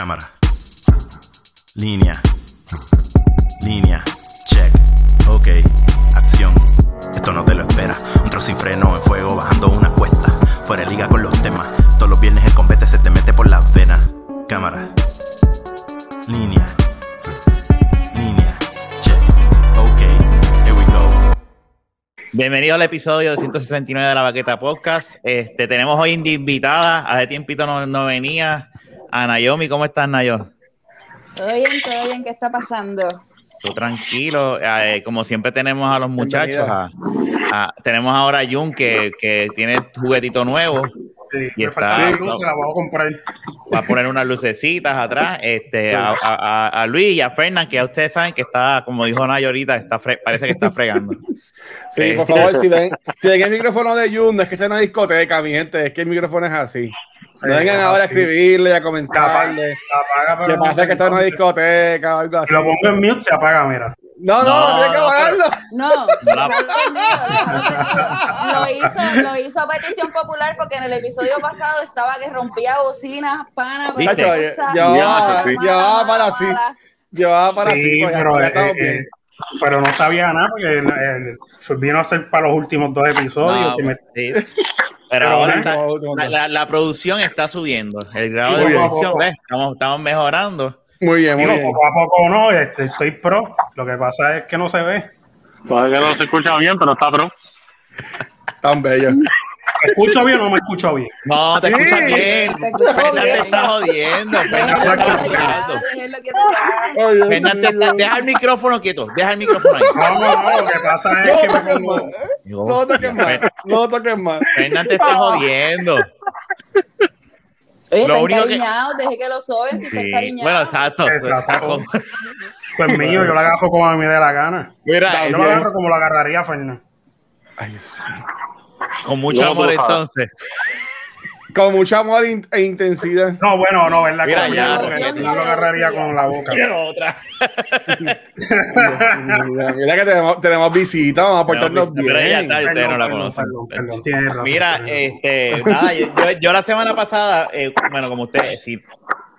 Cámara. Línea. Línea. Check. Ok. Acción. Esto no te lo espera. Un trozo sin freno en fuego bajando una cuesta. Fuera de liga con los temas. Todos los viernes el combate se te mete por las venas. Cámara. Línea. Línea. Check. Ok. Here we go. Bienvenido al episodio 269 de la Baqueta Podcast. Este, tenemos hoy invitada, hace tiempito no venía, a Nayomi. ¿Cómo estás, Nayo? Todo bien, todo bien, ¿qué está pasando? Tú tranquilo. Eh, como siempre tenemos a los muchachos. a- a- tenemos ahora a Jun que, que tiene juguetito nuevo. Sí, Y me está- se la voy a comprar. Va a poner unas lucecitas atrás. Este, a, a- a- a Luis y a Fernán, que ya ustedes saben que está, como dijo Nayo ahorita, está fre- parece que está fregando. Sí, Eh, por favor, si ven, si ven el micrófono de Jun, no es que esté en una discoteca, mi gente, es que el micrófono es así. No vengan ahora a así. escribirle, a comentarle. apaga, pero Que no pasa que está en una discoteca o algo así. Lo pongo en mute, se apaga, mira. No, no, No, no, tiene que apagarlo. No, lo hizo, lo hizo a petición popular porque en el episodio pasado estaba que rompía bocinas, pana, ¿Viste? pero mala, para sí. mala. Llevaba para sí, cinco, ya, pero, ya eh, eh, pero no sabía nada porque eh, eh, vino a ser para los últimos dos episodios. Pero ahora está- la, la- la producción está subiendo. El grado de producción. ¿ves? Estamos, estamos mejorando. Muy bien, muy digo, bien. poco a poco no, este, estoy pro. Lo que pasa es que no se ve. Puede que no se escucha bien, pero está pro. Tan bello. ¿Me escucho bien o no me escucho bien? No, te Sí. escuchas bien. Te escucho Fernan te bien. está jodiendo. Fernan te Déjalo está quieto ya, jodiendo. déjalo quieto ya. Ay, Dios Fernan te mío. está- deja el micrófono quieto. Deja el micrófono ahí. No, no, no, lo que pasa es que me pongo. no toques más, no toques más. Fernan te está jodiendo. Oye, Lo está único que- deje que lo soben si está Sí. encariñado. Bueno, exacto. Exacto. exacto. Pues mío, yo lo agarro como a mí me dé la gana. Mira, Yo lo agarro como lo agarraría Fernández. Ay, sí. Con mucho Luego amor entonces. Con mucho amor e in- e intensidad. No, bueno, no, ¿verdad? Mira, que ya, no, porque lo agarraría con la boca. Quiero otra. Mira, mira que tenemos, tenemos visita, vamos a portarnos Pero ella bien. está, ustedes no la conocen. Mira, este, nada, yo, la semana pasada, eh, bueno, como ustedes, si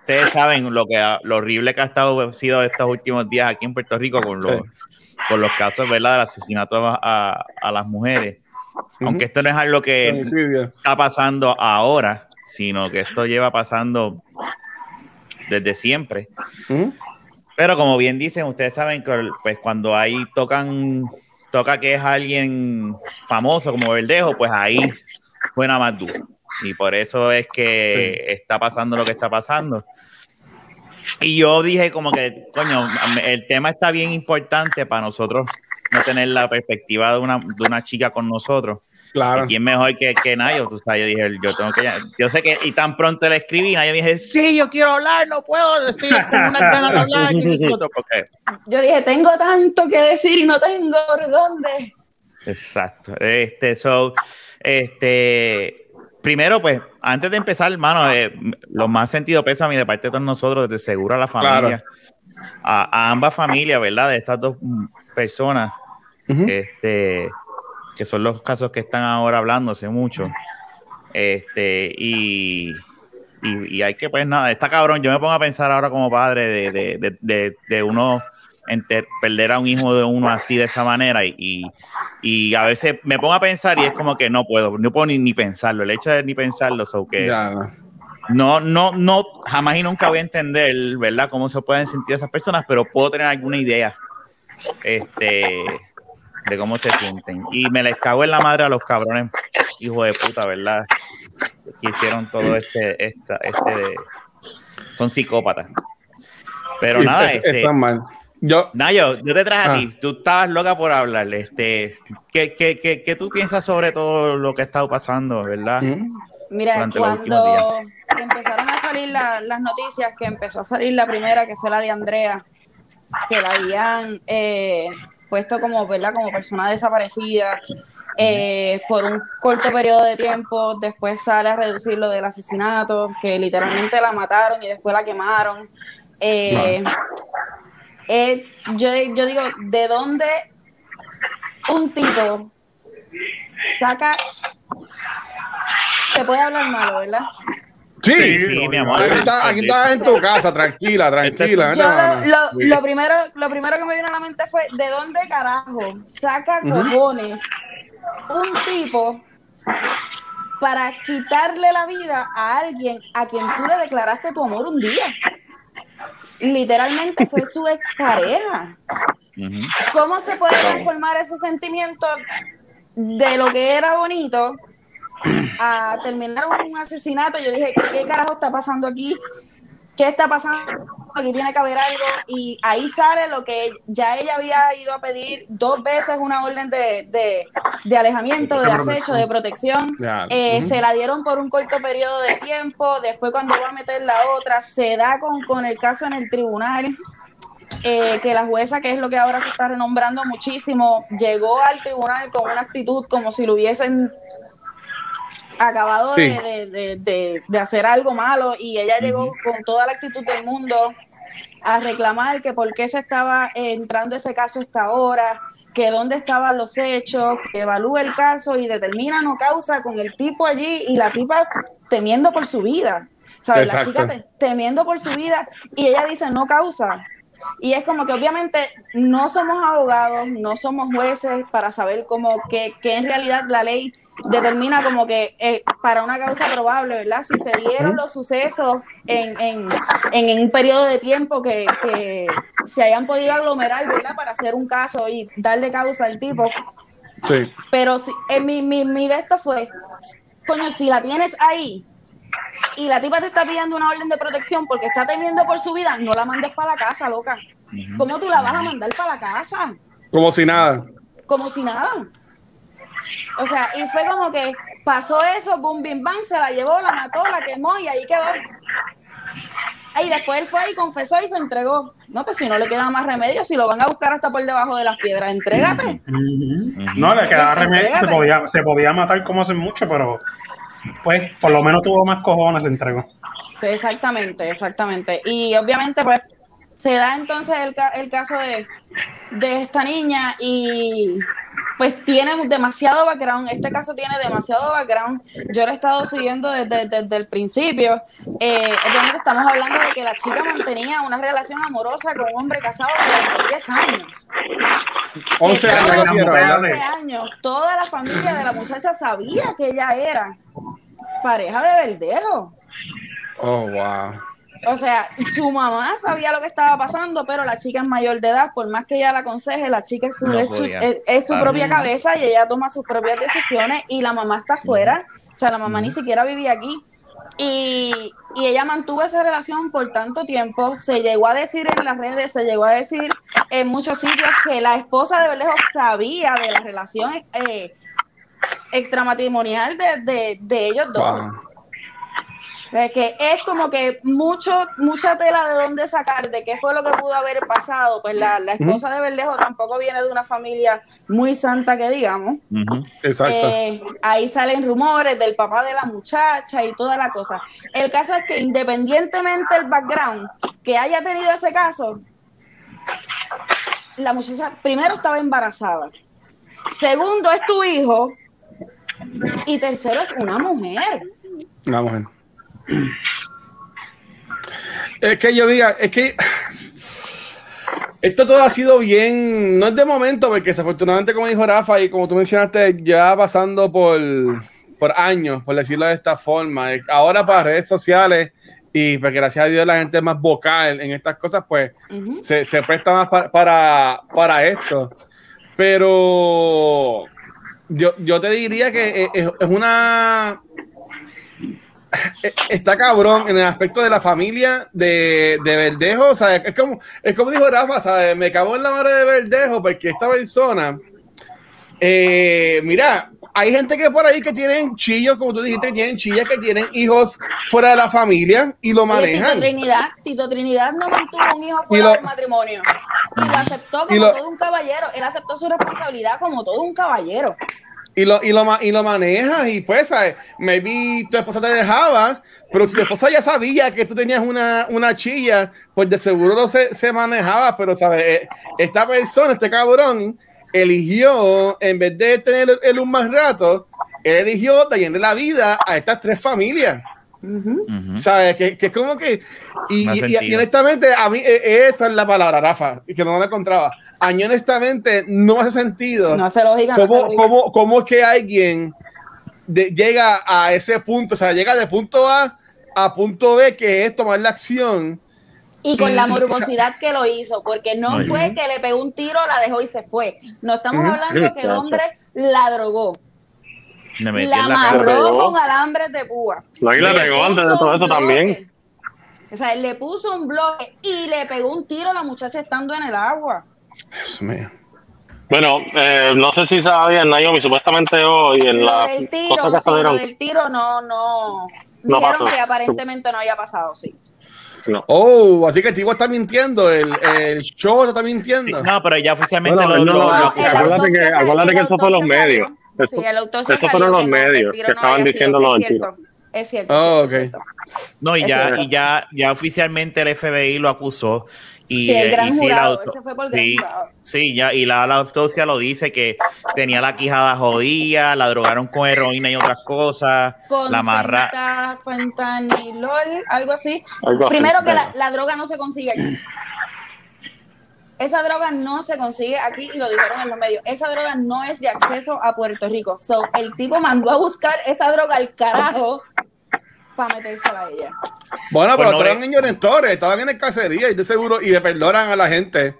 ustedes saben lo que lo horrible que ha estado sido estos últimos días aquí en Puerto Rico con los, Sí. con los casos, ¿verdad? Del asesinato a, a- a las mujeres. Aunque esto no es algo que Homicidio. está pasando ahora, sino que esto lleva pasando desde siempre. Pero como bien dicen, ustedes saben que pues cuando ahí tocan, toca que es alguien famoso como Verdejo, pues ahí suena más duro. Y por eso es que está pasando lo que está pasando. Y yo dije como que, coño, el tema está bien importante para nosotros no tener la perspectiva de una, de una chica con nosotros. Claro. ¿Y quién mejor que, que Nayo? Tú sabes, yo dije, yo tengo que. Yo sé que, y tan pronto le escribí, Nayo me dije, sí, yo quiero hablar, no puedo, estoy con ganas de hablar. porque, Yo dije, tengo tanto que decir y no tengo por dónde. exacto. Este, so, este, primero, pues, antes de empezar, hermano, eh, lo más sentido pésame de parte de todos nosotros, de seguro a la familia, a, a ambas familias, ¿verdad? De estas dos mm, este, que son los casos que están ahora hablándose mucho. Este, y, y, y hay que, pues nada, está cabrón. Yo me pongo a pensar ahora como padre de, de, de, de, de uno enter- perder a un hijo de uno así de esa manera y, y, y a veces me pongo a pensar y es como que no puedo, no puedo ni, ni pensarlo. El hecho de ni pensarlo, so que Ya. no, no, no, jamás y nunca voy a entender, ¿verdad? Cómo se pueden sentir esas personas, pero puedo tener alguna idea, este, de cómo se sienten. Y me les cago en la madre a los cabrones, hijo de puta, ¿verdad? Que hicieron todo este, esta, este, son psicópatas. Pero Sí, nada, es- este, Están mal. Yo, Nayo, yo te traje a Ah. ti, tú estabas loca por hablarle, este, ¿qué, qué, qué, qué tú piensas sobre todo lo que ha estado pasando, verdad? Ujú. Mira, cuando empezaron a salir la- las noticias, que empezó a salir la primera, que fue la de Andrea, que la habían eh, puesto como, ¿verdad? como persona desaparecida eh, por un corto periodo de tiempo, después sale a reducir lo del asesinato, que literalmente la mataron y después la quemaron. Eh, eh, yo, yo digo, ¿de dónde un tipo saca... Se puede hablar malo, ¿verdad? Sí, Sí, mi amor. Aquí estás aquí en tu casa, tranquila, tranquila. Yo no, lo, no. lo- lo primero, lo primero que me vino a la mente fue, ¿de dónde carajo saca cojones un tipo para quitarle la vida a alguien a quien tú le declaraste tu amor un día? Literalmente fue su expareja. Ujú. ¿Cómo se puede transformar ese sentimiento de lo que era bonito a terminar un asesinato? Yo dije, ¿qué carajo está pasando aquí? ¿Qué está pasando? Aquí tiene que haber algo. Y ahí sale lo que ya ella había ido a pedir dos veces una orden de, de- de alejamiento, de acecho, de protección. Eh. Se la dieron por un corto periodo de tiempo. Después, cuando va a meter la otra, se da con, con el caso en el tribunal. eh, que la jueza, que es lo que ahora se está renombrando muchísimo, llegó al tribunal con una actitud como si lo hubiesen acabado Sí. de, de- de- de- hacer algo malo y ella llegó con toda la actitud del mundo a reclamar que por qué se estaba entrando ese caso hasta ahora, que dónde estaban los hechos, que evalúe el caso y determina no causa con el tipo allí y la tipa temiendo por su vida. ¿Sabes? La chica te- temiendo por su vida y ella dice no causa. Y es como que obviamente no somos abogados, no somos jueces para saber cómo que, que en realidad la ley determina como que eh, para una causa probable, ¿verdad? Si se dieron los sucesos en, en, en, un periodo de tiempo que, que se hayan podido aglomerar, ¿verdad? Para hacer un caso y darle causa al tipo. Sí. Pero si, eh, mi, mi, mi de esto fue, coño, si la tienes ahí y la tipa te está pidiendo una orden de protección porque está temiendo por su vida, no la mandes para la casa, loca. ¿Cómo tú la vas a mandar para la casa? Como si nada. Como si nada. O sea, y fue como que pasó eso, boom, bim, bang, se la llevó, la mató, la quemó y ahí quedó. Y después él fue y confesó y se entregó. No, pues si no le queda más remedio, si lo van a buscar hasta por debajo de las piedras, entrégate. No, le quedaba remedio, se podía, se podía matar como hace mucho, pero pues por lo menos tuvo más cojones, se entregó. Sí, exactamente, exactamente. Y obviamente, pues, se da entonces el, ca- el caso de, de esta niña y pues tiene demasiado background. Este caso tiene demasiado background. Yo lo he estado siguiendo desde, desde el principio. Eh, obviamente estamos hablando de que la chica mantenía una relación amorosa con un hombre casado durante 10 años. 11 Que años, todos así los era, ¿verdad? 11 años, toda la familia de la muchacha sabía que ella era pareja de Verdejo. Oh, wow. O sea, su mamá sabía lo que estaba pasando, pero la chica es mayor de edad, por más que ella la aconseje, la chica es su, No es su, es- es su propia cabeza y ella toma sus propias decisiones y la mamá está afuera, o sea, la mamá ni siquiera vivía aquí. Y, y ella mantuvo esa relación por tanto tiempo, se llegó a decir en las redes, se llegó a decir en muchos sitios que la esposa de Berlejo sabía de la relación eh, extramatrimonial de, de, de ellos dos. Wow. Es que es como que mucho, mucha tela de dónde sacar, de qué fue lo que pudo haber pasado. Pues la, la esposa de Verdejo tampoco viene de una familia muy santa que digamos. Exacto. Eh, ahí salen rumores del papá de la muchacha y toda la cosa. El caso es que independientemente del background que haya tenido ese caso, la muchacha primero estaba embarazada. Segundo es tu hijo. Y tercero es una mujer. Una mujer. Es que yo diga, es que esto todo ha sido bien, no es de momento, porque desafortunadamente, como dijo Rafa y como tú mencionaste, ya pasando por, por años, por decirlo de esta forma. Ahora para redes sociales y porque gracias a Dios la gente es más vocal en estas cosas, pues se, se presta más pa- para, para esto. Pero yo, yo te diría que es, es una. Eh, Está cabrón en el aspecto de la familia de, de Verdejo. O sea, es como, es como dijo Rafa, ¿sabes? Me cago en la madre de Verdejo porque esta persona. eh, mira, hay gente que por ahí que tienen chillos, como tú dijiste, que tienen chillas, que tienen hijos fuera de la familia y lo Oye, Tito manejan. Trinidad, Tito Trinidad no mantuvo un hijo fuera lo- del matrimonio. Y lo aceptó como lo- todo un caballero. Él aceptó su responsabilidad como todo un caballero. Y lo, y lo, y lo manejas y pues, ¿sabes? Maybe tu esposa te dejaba, pero si tu esposa ya sabía que tú tenías una, una chilla, pues de seguro no se, se manejaba, pero, ¿sabes? Eh, Esta persona, este cabrón, eligió, en vez de tener el un más rato, él eligió dañarle la vida a estas tres familias. ¿Sabes? Que, que es como que. Y, honestamente, a mí eh, esa es la palabra, Rafa, y que no la encontraba. A mí, honestamente, no hace sentido. No hace lógica. no hace ¿Cómo, lógica. cómo, cómo es que alguien de- llega a ese punto? O sea, llega de punto A a punto B, que es tomar la acción. Y con Y- la morbosidad que lo hizo, porque no fue que le pegó un tiro, la dejó y se fue. No estamos hablando que el hombre la drogó, Me metí la en la amarró con alambres de púa. No, y le Le pegó antes de todo eso también. O sea, le puso un bloque y le pegó un tiro a la muchacha estando en el agua. Dios mío. Bueno, eh, no sé si sabían, Naomi, supuestamente hoy en Lo la del tiro, cosa que sí, lo salieron. del tiro no, no. No Dijeron pasó. que aparentemente no había pasado, sí. No. Oh, así que el tipo está mintiendo, el, el show está mintiendo. No, pero ya oficialmente Bueno, lo, no, lo- no, lo- acuérdate que- acuérdate que eso fue los medios. salió. Eso- Sí, el autopsia eso fueron salió los medios que no estaban diciendo sido. lo Es cierto, es cierto. Oh, es ok. cierto. No, y Es ya, cierto. y ya, ya oficialmente el FBI lo acusó. Y, Sí, el eh, gran y sí, la jurado, auto- ese fue por el gran sí, jurado. sí, ya, y la, la autopsia lo dice que tenía la quijada jodida, la drogaron con heroína y otras cosas, Con la amarra. fenta- fentanilol, algo así. Algo así, Primero que la, la droga no se consigue aquí. Esa droga no se consigue aquí y lo dijeron en los medios. Esa droga no es de acceso a Puerto Rico. So, el tipo mandó a buscar esa droga al carajo para metérsela a ella. Bueno, Pues pero no estaban en Llorentores, estaban en el cacería y de seguro, y le perdonan a la gente.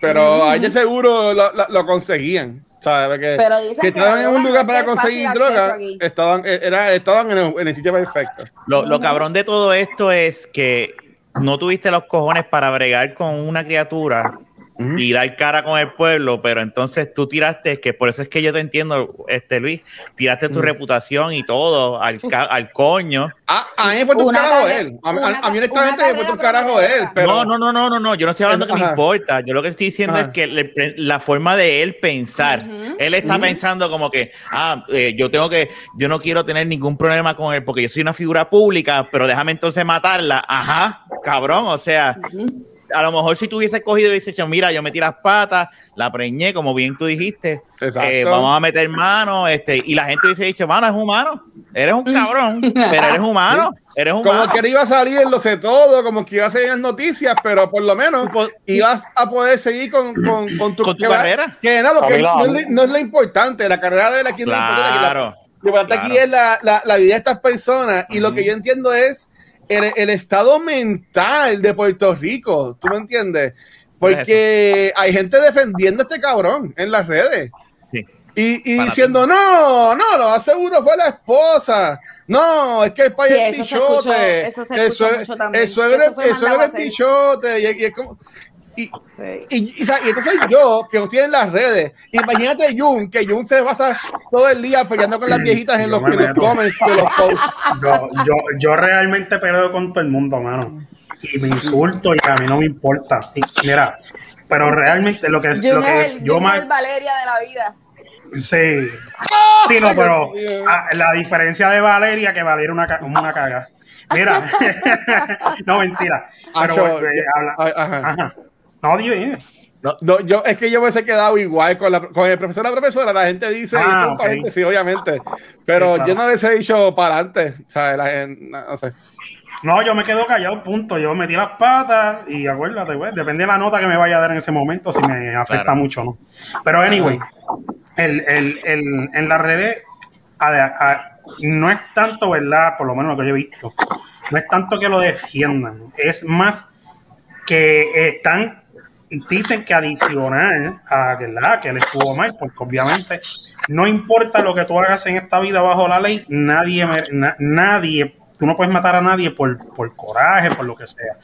Pero ahí de seguro lo, lo- lo conseguían. ¿sabes? Porque Pero dicen si que estaban en un lugar para conseguir droga, estaban, eh, era, estaban en, el, en el sitio perfecto. Lo, lo cabrón de todo esto es que no tuviste los cojones para bregar con una criatura Y dar cara con el pueblo, pero entonces tú tiraste, que por eso es que yo te entiendo, este Luis, tiraste tu Mm. reputación y todo al, ca- al coño. Ah, a mí me importa un Una carajo él. A, a, a mí honestamente me importa un carajo él. Pero, no, no, no, no, no, no, yo no estoy hablando que me Ajá. importa. Yo lo que estoy diciendo Ajá. es que le- la forma de él pensar, él está pensando como que, ah, eh, yo tengo que, yo no quiero tener ningún problema con él porque yo soy una figura pública, pero déjame entonces matarla. Ajá, cabrón, o sea, a lo mejor si tú hubieses cogido y hubieses dicho, mira, yo metí las patas, la preñé, como bien tú dijiste, eh, vamos a meter mano, este, y la gente hubiese dicho, mano, es humano, eres un cabrón, pero eres humano, eres como humano. que iba a salir en lo sé todo, como que iba a salir en las noticias, pero por lo menos Pues, ibas a poder seguir con, con, con tu, Con tu que va- carrera. Que nada, porque no, es, lo- no es lo importante, la carrera de él aquí no es lo importante. la- Claro. Lo importante aquí claro. es la, la, la vida de estas personas y lo Ujú. que yo entiendo es el, el estado mental de Puerto Rico, ¿tú me entiendes? Porque hay gente defendiendo a este cabrón en las redes Sí. y, y diciendo, no, no, lo más seguro fue la esposa. No, es que el país Sí, es eso se escuchó- eso se el mucho también. El suegro, Eso fue el suegro mandado a es hacer. bichote. Y, y es como- y- Sí. y, y, sa- y entonces yo, que no estoy en las redes, imagínate Jun, que Jun se pasa todo el día peleando con las viejitas en Yo los, los comments de los posts. Yo, yo, yo realmente peleo con todo el mundo, mano. Y me insulto y a mí no me importa. Y mira, pero realmente lo que, lo Jun que es el, yo Jun más. el Valeria de la vida. Sí. Sí, no, pero ah, la diferencia de Valeria, que Valeria una, una caga. Mira, no mentira. Pero Acho, eh, habla- ajá. Ajá. No, dime. No, no, yo, es que yo me hubiese quedado igual con, la, con el profesor la profesora. La gente dice, Ah, paréntesis, obviamente, pero Sí, claro. yo no hubiese dicho para adelante. ¿sabes? La gente, no, sé. No, yo me quedo callado, punto. Yo metí las patas y acuérdate, pues, depende de la nota que me vaya a dar en ese momento, si me afecta Claro. mucho o no. Pero, anyways, el, el, el, en las redes a- a- no es tanto, ¿verdad? Por lo menos lo que yo he visto, no es tanto que lo defiendan, es más que están, dicen que adicional a ¿verdad? que él estuvo mal, porque obviamente no importa lo que tú hagas en esta vida bajo la ley, nadie, na- nadie, tú no puedes matar a nadie por, por coraje, por lo que sea.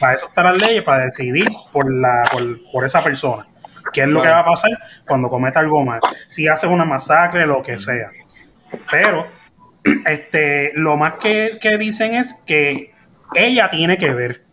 Para eso están las leyes, para decidir por, la, por, por esa persona. ¿Qué es lo que va a pasar cuando cometa algo mal? Si haces una masacre, lo que sea. Pero este, lo más que, que dicen es que ella tiene que ver.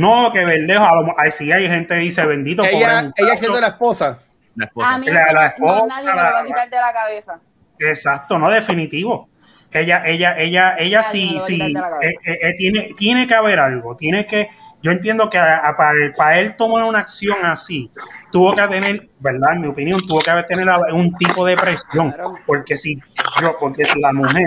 No, que Verdejo, a lo ay, sí hay gente que dice, bendito, Ella, ella siendo la esposa. La esposa. A mí La- eso la no- esposa, no, nadie me lo va a quitar de la cabeza. Exacto, no definitivo. Ella, ella, ella, ella Nadie sí, sí, cabeza. eh, eh, tiene, tiene que haber algo, tiene que, yo entiendo que a- a- para, para él tomar una acción así, tuvo que tener, ¿verdad? En mi opinión, tuvo que haber tener a- un tipo de presión, porque si yo, porque si la mujer,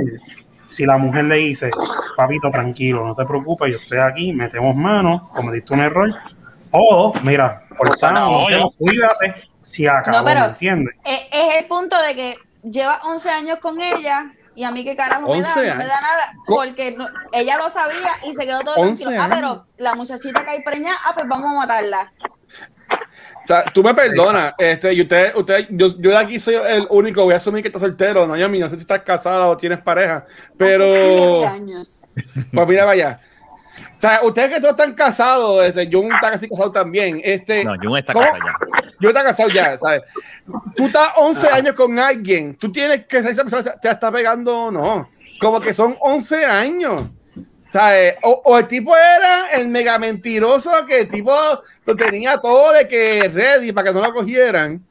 si la mujer le dice, papito, tranquilo, no te preocupes, yo estoy aquí, metemos manos, cometiste un error. O, mira, cortamos, No, cuídate, si acabó, No, pero- ¿me entiendes? Es, el punto de que lleva 11 años con ella y a mí qué carajo me da, 11 no me da nada, porque no- ella lo sabía y se quedó todo 11 tranquilo. Ah, pero la muchachita que hay preñada, ah, pues vamos a matarla. O sea, tú me perdonas, este, y usted, usted, yo, yo de aquí soy el único, voy a asumir que estás soltero, no, yo no sé si estás casado o tienes pareja, pero, Hace años. pues mira, vaya. O sea, ustedes que todos están casados, este, Jun está casi casado también, este, No, Jun está ¿Cómo? casado ya. yo está casado ya, ¿sabes? Tú estás 11 años con alguien, tú tienes que saber si esa persona te está pegando o no, como que son 11 años. ¿Sabes? O, o el tipo era el mega mentiroso que el tipo lo tenía todo de que ready para que no lo cogieran.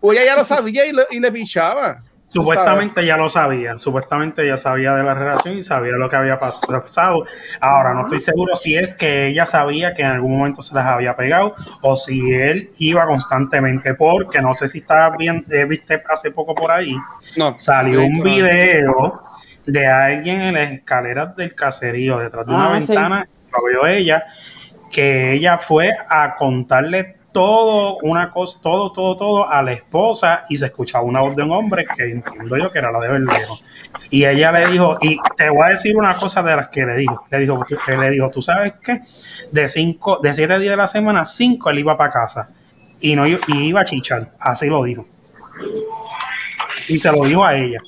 O ella ya lo sabía y, lo- y le pichaba. Supuestamente ya lo sabía, supuestamente ya sabía de la relación y sabía lo que había pas- pasado. Ahora, no estoy seguro si es que ella sabía que en algún momento se las había pegado o si él iba constantemente, porque no sé si estabas bien, eh, viste hace poco por ahí. No. salió un video de alguien en las escaleras del caserío, detrás de una Ah, sí. ventana, lo vio ella, que ella fue a contarle todo, una cosa, todo, todo, todo a la esposa y se escuchaba una voz de un hombre que entiendo yo que era la de Verdejo. Y ella le dijo, y te voy a decir una cosa de las que le dijo, le dijo, tú- le dijo, tú sabes qué, de cinco, de siete días de la semana, cinco él iba para casa y no y iba a chichar, así lo dijo. Y se lo dijo a ella.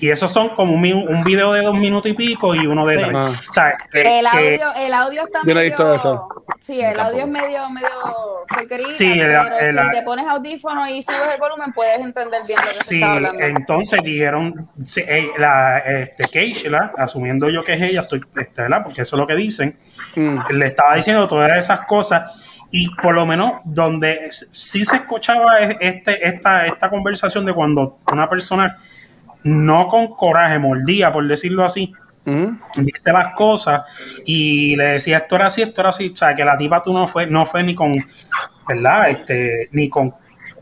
Y esos son como un, un video de dos minutos y pico y uno de Sí. tres. Ah. O sea, que- El que- audio, el audio está Yo no he medio... visto eso. Sí, el audio es medio, medio porquería, Sí, el- pero el- si te pones audífono y subes el volumen, puedes entender bien lo que se Sí, está hablando. entonces dijeron, sí, la, este, Keishla, asumiendo yo que es ella, estoy, este, ¿verdad? Porque eso es lo que dicen, Mm. le estaba diciendo todas esas cosas y por lo menos donde sí se escuchaba es- este, esta, esta conversación de cuando una persona no con coraje mordía, por decirlo así, Mm. dice las cosas y le decía esto era así, esto era así, o sea que la tipa tú no fue, no fue ni con, ¿verdad? Este, ni con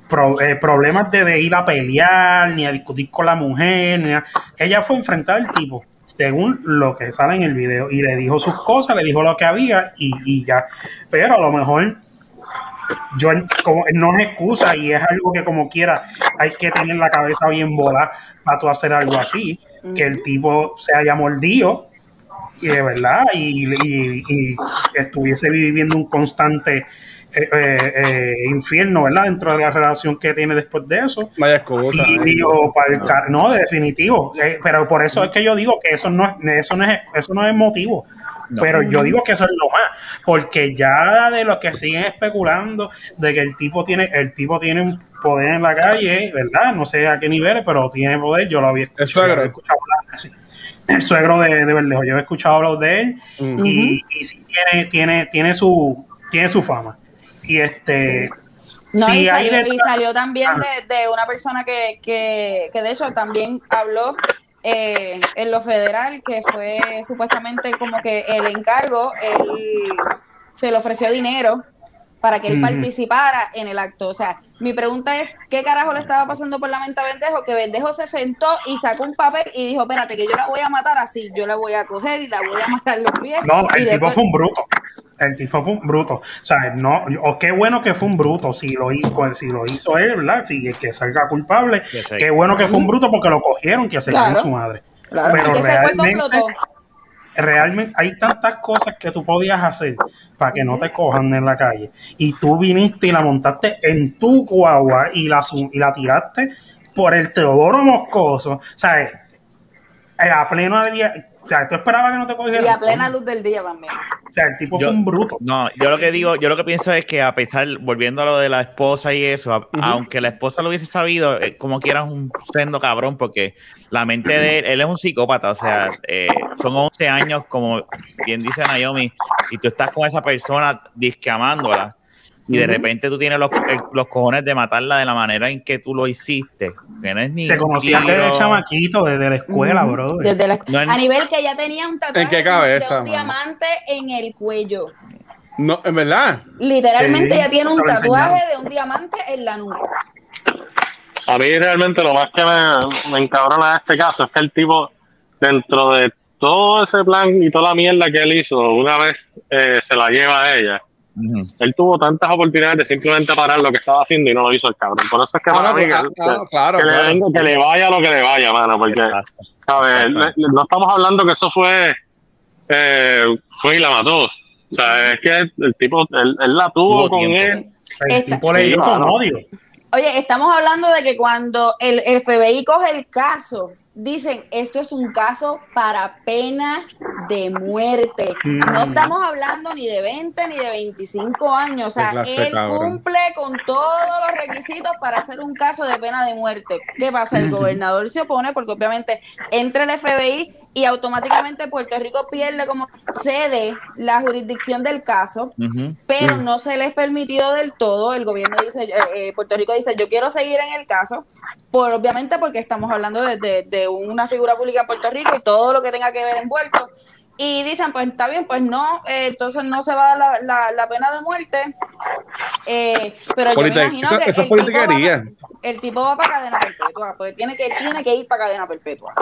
pro- eh, problemas de, de ir a pelear, ni a discutir con la mujer, ni nada. ella fue a enfrentar al tipo, según lo que sale en el video, y le dijo sus cosas, le dijo lo que había y, y ya, pero a lo mejor yo como no es excusa y es algo que como quiera hay que tener la cabeza bien volada para tú hacer algo así que el tipo se haya mordido y de verdad y, y- y estuviese viviendo un constante eh, eh, eh, infierno verdad dentro de la relación que tiene después de eso Vaya excusa. y digo, para el car- no, definitivo. Eh, pero por eso es que yo digo que eso no es, eso no es, eso no es motivo. No. Pero yo digo que eso es lo más, porque ya de los que siguen especulando de que el tipo tiene, el tipo tiene un poder en la calle, ¿verdad? No sé a qué niveles, pero tiene poder. Yo lo había escuchado, hablar, sí. El suegro de, de Verdejo, yo he escuchado hablar de él y, y sí tiene, tiene, tiene su, tiene su fama. Y este, No, sí y, hay salió, y salió también Ah. de, de una persona que, que, que de hecho también habló eh, en lo federal, que fue supuestamente como que el encargo, él se le ofreció dinero para que él participara en el acto. O sea, mi pregunta es, ¿qué carajo le estaba pasando por la mente a Vendejo? Que Vendejo se sentó y sacó un papel y dijo, espérate, que yo la voy a matar así, yo la voy a coger y la voy a matar los pies. No, y el tipo después- fue un bruto. El tipo fue un bruto. O sea, no, o qué bueno que fue un bruto. Si lo hizo, si lo hizo él, ¿verdad? Si que salga culpable, qué bueno que fue un bruto porque lo cogieron, que se Claro. con su madre. Claro, Pero que realmente, realmente hay tantas cosas que tú podías hacer para que no te cojan en la calle. Y tú viniste y la montaste en tu guagua y la, y la tiraste por el Teodoro Moscoso. O sea, eh, a pleno día. O sea, tú esperabas que no te cogieran. Y a plena luz del día también. O sea, el tipo Yo- fue un bruto. No, yo lo que digo, yo lo que pienso es que a pesar, volviendo a lo de la esposa y eso, a- aunque la esposa lo hubiese sabido, eh, como quiera es un sendo cabrón, porque la mente de él, él es un psicópata, o sea, eh, son 11 años, como bien dice Naomi, y tú estás con esa persona discamándola, y de repente tú tienes los, los cojones de matarla de la manera en que tú lo hiciste. Que no es ni Se conocían desde chamaquito, desde la escuela, bro. Desde la- No, en- a nivel que ella tenía un tatuaje ¿En qué de- cabeza, de un mano? diamante en el cuello. No, en verdad. Literalmente Sí, ella tiene un tatuaje de un diamante en la nuca. A mí realmente lo más que me, me encabrona de este caso es que el tipo, dentro de todo ese plan y toda la mierda que él hizo, una vez eh, se la lleva a ella, Él tuvo tantas oportunidades de simplemente parar lo que estaba haciendo y no lo hizo el cabrón. Por eso es que para no, mí, que, claro, que le claro. venga- que le vaya lo que le vaya, mano, porque. Le- le- no estamos hablando que eso fue, eh, fue y la mató. O sea, es que el, tipo, él, él la tuvo Tuvo con tiempo. él. El Esta- tipo le dio con odio. Oye, estamos hablando de que cuando el, el FBI coge el caso, dicen, esto es un caso para pena de muerte. No Mm. estamos hablando ni de 20 ni de 25 años. O sea, él cumple con todos los requisitos para hacer un caso de pena de muerte. ¿Qué pasa? El gobernador se opone porque obviamente entra el FBI y automáticamente Puerto Rico pierde como cede la jurisdicción del caso pero no se les permitido del todo. El gobierno dice, eh, eh, Puerto Rico dice, yo quiero seguir en el caso, por obviamente porque estamos hablando de, de- de una figura pública en Puerto Rico y todo lo que tenga que ver envuelto. Y dicen, pues está bien, pues no, eh, entonces no se va a dar la, la- la pena de muerte. Eh, pero yo me imagino que el tipo, va, el tipo va para cadena perpetua, porque tiene que, tiene que ir para cadena perpetua.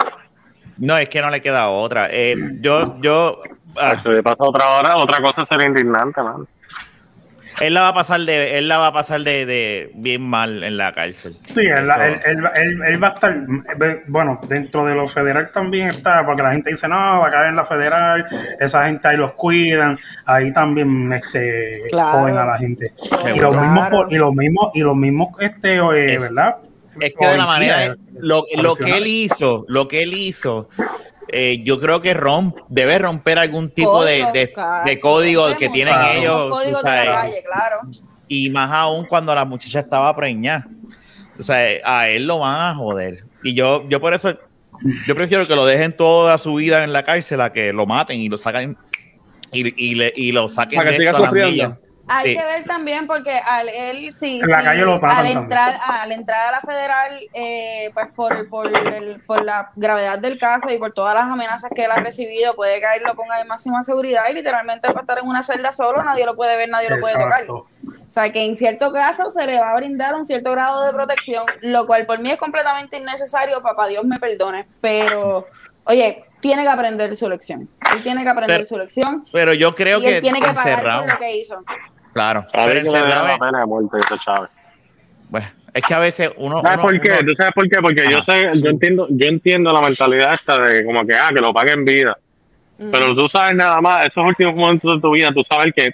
No, es que no le queda otra. Eh, yo, yo, ah, Si le pasa otra hora, otra cosa sería indignante, man. él la va a pasar de, él la va a pasar de, de bien mal en la cárcel. Sí, él, él- él- él- él va a estar, bueno, dentro de lo federal también está, porque la gente dice, no, va a caer en la federal, esa gente ahí los cuidan, ahí también este, Claro. joden a la gente. Y los mismos, y los mismos, y los mismos, este, eh, Es- ¿verdad? Es que de la manera, lo, lo que él hizo, lo que él hizo, eh, yo creo que romp, debe romper algún tipo de, Código, de- claro. de código que tienen claro. ellos. Códigos de la calle, claro. y más aún cuando la muchacha estaba preñada. O sea, a él lo van a joder. Y yo, yo por eso, yo prefiero que lo dejen toda su vida en la cárcel a que lo maten y lo saquen y, y, le- y lo saquen Para que de siga sufriendo. Hay Sí. que ver también porque al él sí, En la sí, calle lo matan al también. entrar al entrar a la federal eh, pues por por, el- por la gravedad del caso y por todas las amenazas que él ha recibido puede que a él lo ponga en máxima seguridad y literalmente va a estar en una celda solo nadie lo puede ver nadie lo puede tocar o sea que en cierto caso se le va a brindar un cierto grado de protección lo cual por mí es completamente innecesario papá Dios me perdone pero oye tiene que aprender su lección él tiene que aprender Pero- su lección Pero yo creo y que él tiene que pagar por lo que hizo Claro. Pero que la es- pena de muerte, ese Chávez. bueno, es que a veces uno. ¿Sabes uno- por qué? uno- ¿Tú sabes por qué? Porque yo sé, yo entiendo, yo entiendo la mentalidad esta de como que, ah, que lo paguen vida. Mm. Pero tú sabes nada más, esos últimos momentos de tu vida, tú sabes que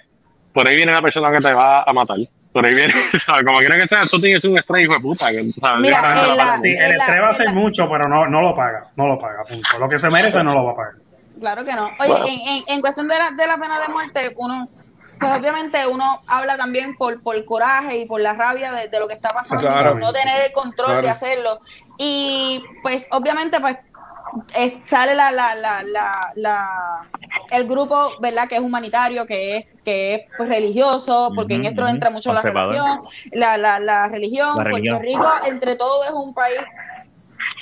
por ahí viene la persona que te va a matar. Por ahí viene, ¿sabes? como quiera que sea, tú tienes un estrés, hijo de puta. Que, ¿sabes? Mira, la- Sí, el la- estrés va a ser la- mucho, pero no, no lo paga, no lo paga, punto. Lo que se merece no lo va a pagar. Claro que no. Oye, Bueno. en, en, en cuestión de la, de la pena de muerte, uno, pues obviamente uno habla también por, por coraje y por la rabia de, de lo que está pasando, Claro. por no tener el control Claro. de hacerlo. Y pues obviamente pues eh, sale la, la, la, la, la- el grupo, ¿verdad? Que es humanitario, que es, que es pues, religioso, porque en esto entra mucho la Conservador. religión, la, la, la religión. Puerto. Rico, entre todo, es un país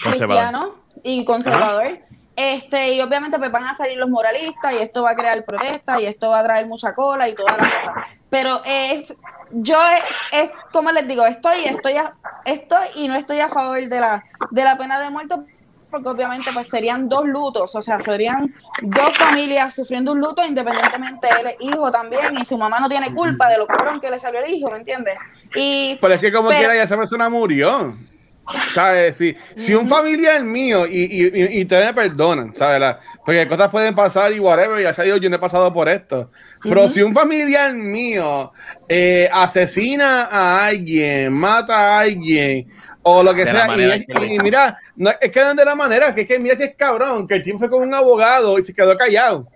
cristiano y conservador. Este, y obviamente pues van a salir los moralistas y esto va a crear protestas y esto va a traer mucha cola y todas las cosas. Pero es, yo es, es como les digo, estoy, estoy, a- estoy y no estoy a favor de la, de la pena de muerte porque obviamente pues serían dos lutos, o sea, serían dos familias sufriendo un luto independientemente él hijo también y su mamá no tiene culpa de lo cabrón que le salió el hijo, ¿me entiendes? Y Pero es que como Pero- quiera ya esa persona murió. ¿Sabes? Si, si un familiar mío, y, y, y, y te me perdonan, ¿sabes? La- porque cosas pueden pasar y whatever, ya sea yo, yo no he pasado por esto. Pero si un familiar mío eh, asesina a alguien, mata a alguien, o lo que De sea, y, que mira, no, es que de la manera, que es que mira si es cabrón, que el tipo fue con un abogado y se quedó callado.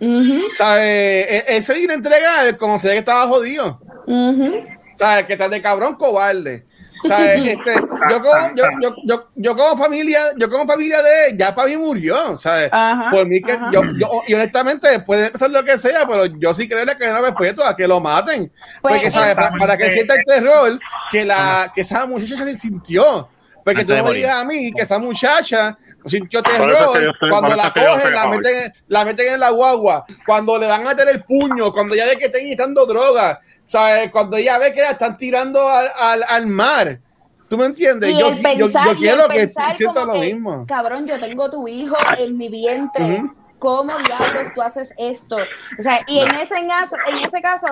Ujú, ¿Sabes? E- Ese vino a entregar como se ve que estaba jodido. ujú. ¿Sabes? Que tal de cabrón cobarde. ¿Sabes? Este, yo, como, yo, yo, yo, yo como familia, yo como familia de ya para mí murió, ¿sabes? Ajá, Por mí que yo, yo, y honestamente puede pasar lo que sea, pero yo sí creo que no respeto a que lo maten. Pues, porque, ¿sabes? Para, para que sienta el terror que la, que esa muchacha se sintió. Porque Antes tú no me digas a mí que esa muchacha sintió terror cuando la cogen, la meten, la meten en la guagua, cuando le van a meter el puño, cuando ya ve que están inyectando droga, ¿sabes? Cuando ella ve que la están tirando al, al, al mar. ¿Tú me entiendes? Y yo, el pensar, yo y quiero el que pensar sienta como lo que, mismo. cabrón, yo tengo tu hijo en mi vientre. ¿cómo diablos tú haces esto? O sea, y en ese caso, en ese caso,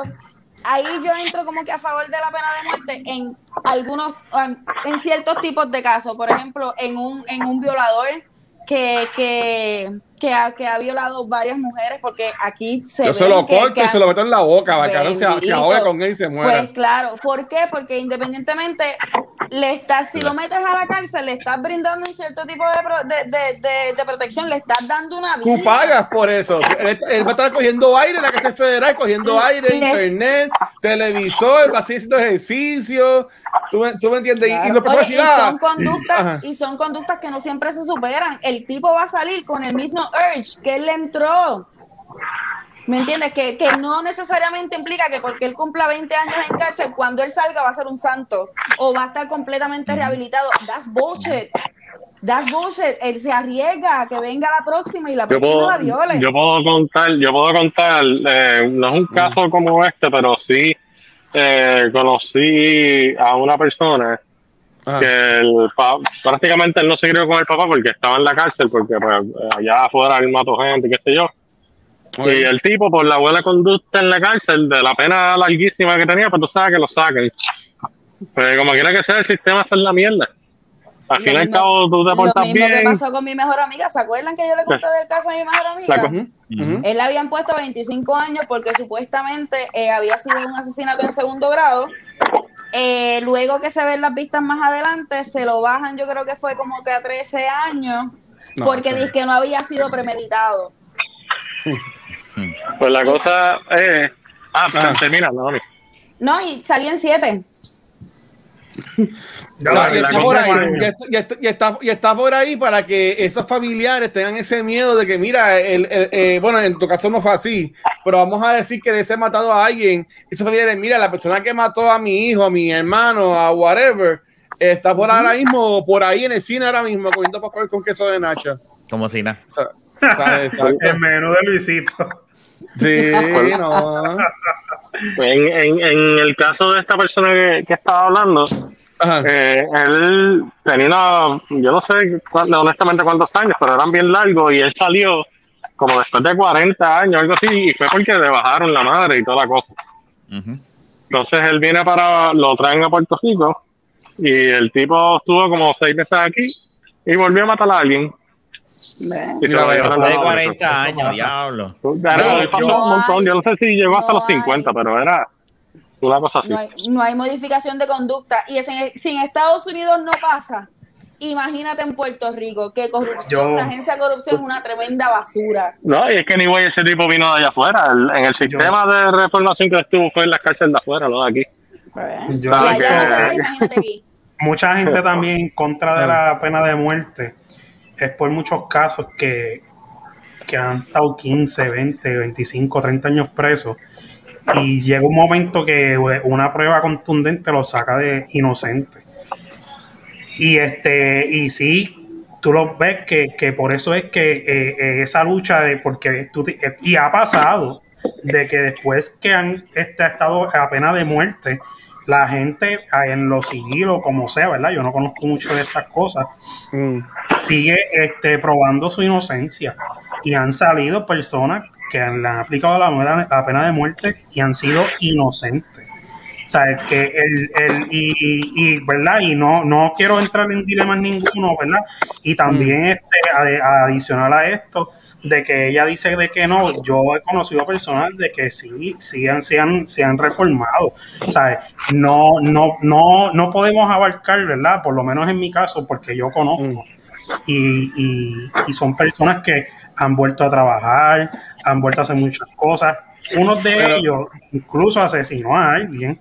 ahí yo entro como que a favor de la pena de muerte en algunos, en ciertos tipos de casos. Por ejemplo, en un, en un violador que, que, que, ha, que ha violado varias mujeres, porque aquí se Yo ve se lo que- corto que y se lo meto en la boca, ahora se, se ahogue con él y se muera. Pues claro, ¿por qué? Porque independientemente le estás, si lo metes a la cárcel, le estás brindando un cierto tipo de, pro- de, de, de- de protección, le estás dando una vida. Tú pagas por eso. Él, él va a estar cogiendo aire en la casa federal, cogiendo aire, internet, televisor, va a haciendo ejercicio. ¿Tú, me- tú me entiendes? Y- los Oye, y son conductas Ajá. y son conductas que no siempre se superan. El tipo va a salir con el mismo urge que él le entró. ¿Me entiendes? Que, que no necesariamente implica que porque él cumpla 20 años en cárcel, cuando él salga va a ser un santo o va a estar completamente rehabilitado. That's bullshit. That's bullshit. Él se arriesga a que venga la próxima y la Yo próxima puedo, la viole. yo puedo contar, yo puedo contar, eh, no es un caso como este, pero sí eh, conocí a una persona Ajá. que el pa- prácticamente él no se crió con el papá porque estaba en la cárcel, porque pues, allá afuera él mató gente, qué sé yo. Y el tipo, por la buena conducta en la cárcel, de la pena larguísima que tenía, pues tú sabes que lo saquen. Pues como quiera que sea, el sistema hace la mierda. Al Lo fin y al cabo, tú te Lo portas mismo que pasó con mi mejor amiga. ¿Se acuerdan que yo le conté del caso de mi mejor amiga? Él le habían puesto 25 años porque supuestamente eh, había sido un asesinato en segundo grado. Eh, luego que se ven las vistas más adelante, se lo bajan, yo creo que fue como que a 13 años, No, porque dice que no había sido premeditado. Pues la cosa es. Ah, Ah. termina, no. No, y salí en 7. Ya está por ahí, está- por ahí para que esos familiares tengan ese miedo de que, mira, el, el- eh, bueno, en tu caso no fue así, pero vamos a decir que les he matado a alguien. Esos familiares, mira, la persona que mató a mi hijo, a mi hermano, a whatever, está por ahora mismo, por ahí en el cine ahora mismo, comiendo papel con queso de nacha. Como si nada. El menú de Luisito. Sí, no. En, en, en el caso de esta persona que, que estaba hablando, eh, él tenía una. Yo no sé cuán- honestamente cuántos años, pero eran bien largos y él salió como después de 40 años, algo así, y fue porque le bajaron la madre y toda la cosa. Entonces él viene para. Lo traen a Puerto Rico y el tipo estuvo como seis meses aquí y volvió a matar a alguien. Y se Mira, lo vaya, llevaron Después de a la 40 eso años, pasa. diablo. Claro, No, él pasó no un montón. hay- Yo no sé si llegó hasta no los 50, hay. pero era una cosa así. No hay, no hay modificación de conducta. Y es en- si en Estados Unidos no pasa, imagínate en Puerto Rico, que corrupción, Yo- la agencia de corrupción es una tremenda basura. No, y es que ni güey ese tipo vino de allá afuera. El- en el sistema de reformación que estuvo fue en las cárceles de afuera, no de aquí. Yo si sé allá no se que- da, imagínate aquí. mucha gente también en contra de la pena de muerte es por muchos casos que, que han estado 15, 20, 25, 30 años presos y llega un momento que una prueba contundente lo saca de inocente. Y este y sí, tú lo ves que, que por eso es que eh, eh, esa lucha de porque tú y ha pasado de que después que han este, estado a pena de muerte la gente ah, en lo civil o como sea, ¿verdad? Yo no conozco mucho de estas cosas. Mm. Sigue este, probando su inocencia. Y han salido personas que han- le han aplicado la, pena de muerte y han sido inocentes. O sea, es que el, el y, y- y, ¿verdad? Y no, no quiero entrar en dilemas ninguno, ¿verdad? Y también este, ade- adicional a esto, de que ella dice de que no, yo he conocido personas de que sí, sí han, se han, se han reformado. O sea, no, no, no, no podemos abarcar, ¿verdad? Por lo menos en mi caso, porque yo conozco. Y, y, y son personas que han vuelto a trabajar, han vuelto a hacer muchas cosas. Uno de Pero- ellos incluso asesinó a alguien,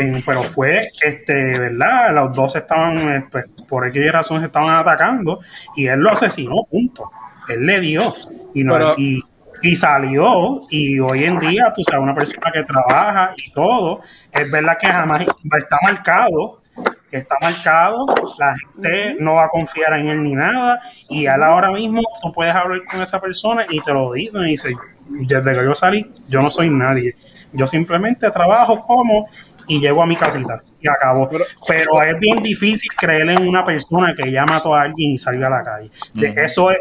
en- pero fue, este, ¿verdad? Los dos estaban, pues, por aquella razón se estaban atacando y él lo asesinó, punto. Él le dio y, no, Pero- y, y salió y hoy en día, tú sabes, una persona que trabaja y todo, es verdad que jamás está marcado, está marcado, la gente no va a confiar en él ni nada y él ahora mismo tú puedes hablar con esa persona y te lo dicen y dice, desde que yo salí, yo no soy nadie, yo simplemente trabajo como y llego a mi casita y acabó. Pero- Pero es bien difícil creer en una persona que ya mató a alguien y salió a la calle. De-. Eso es,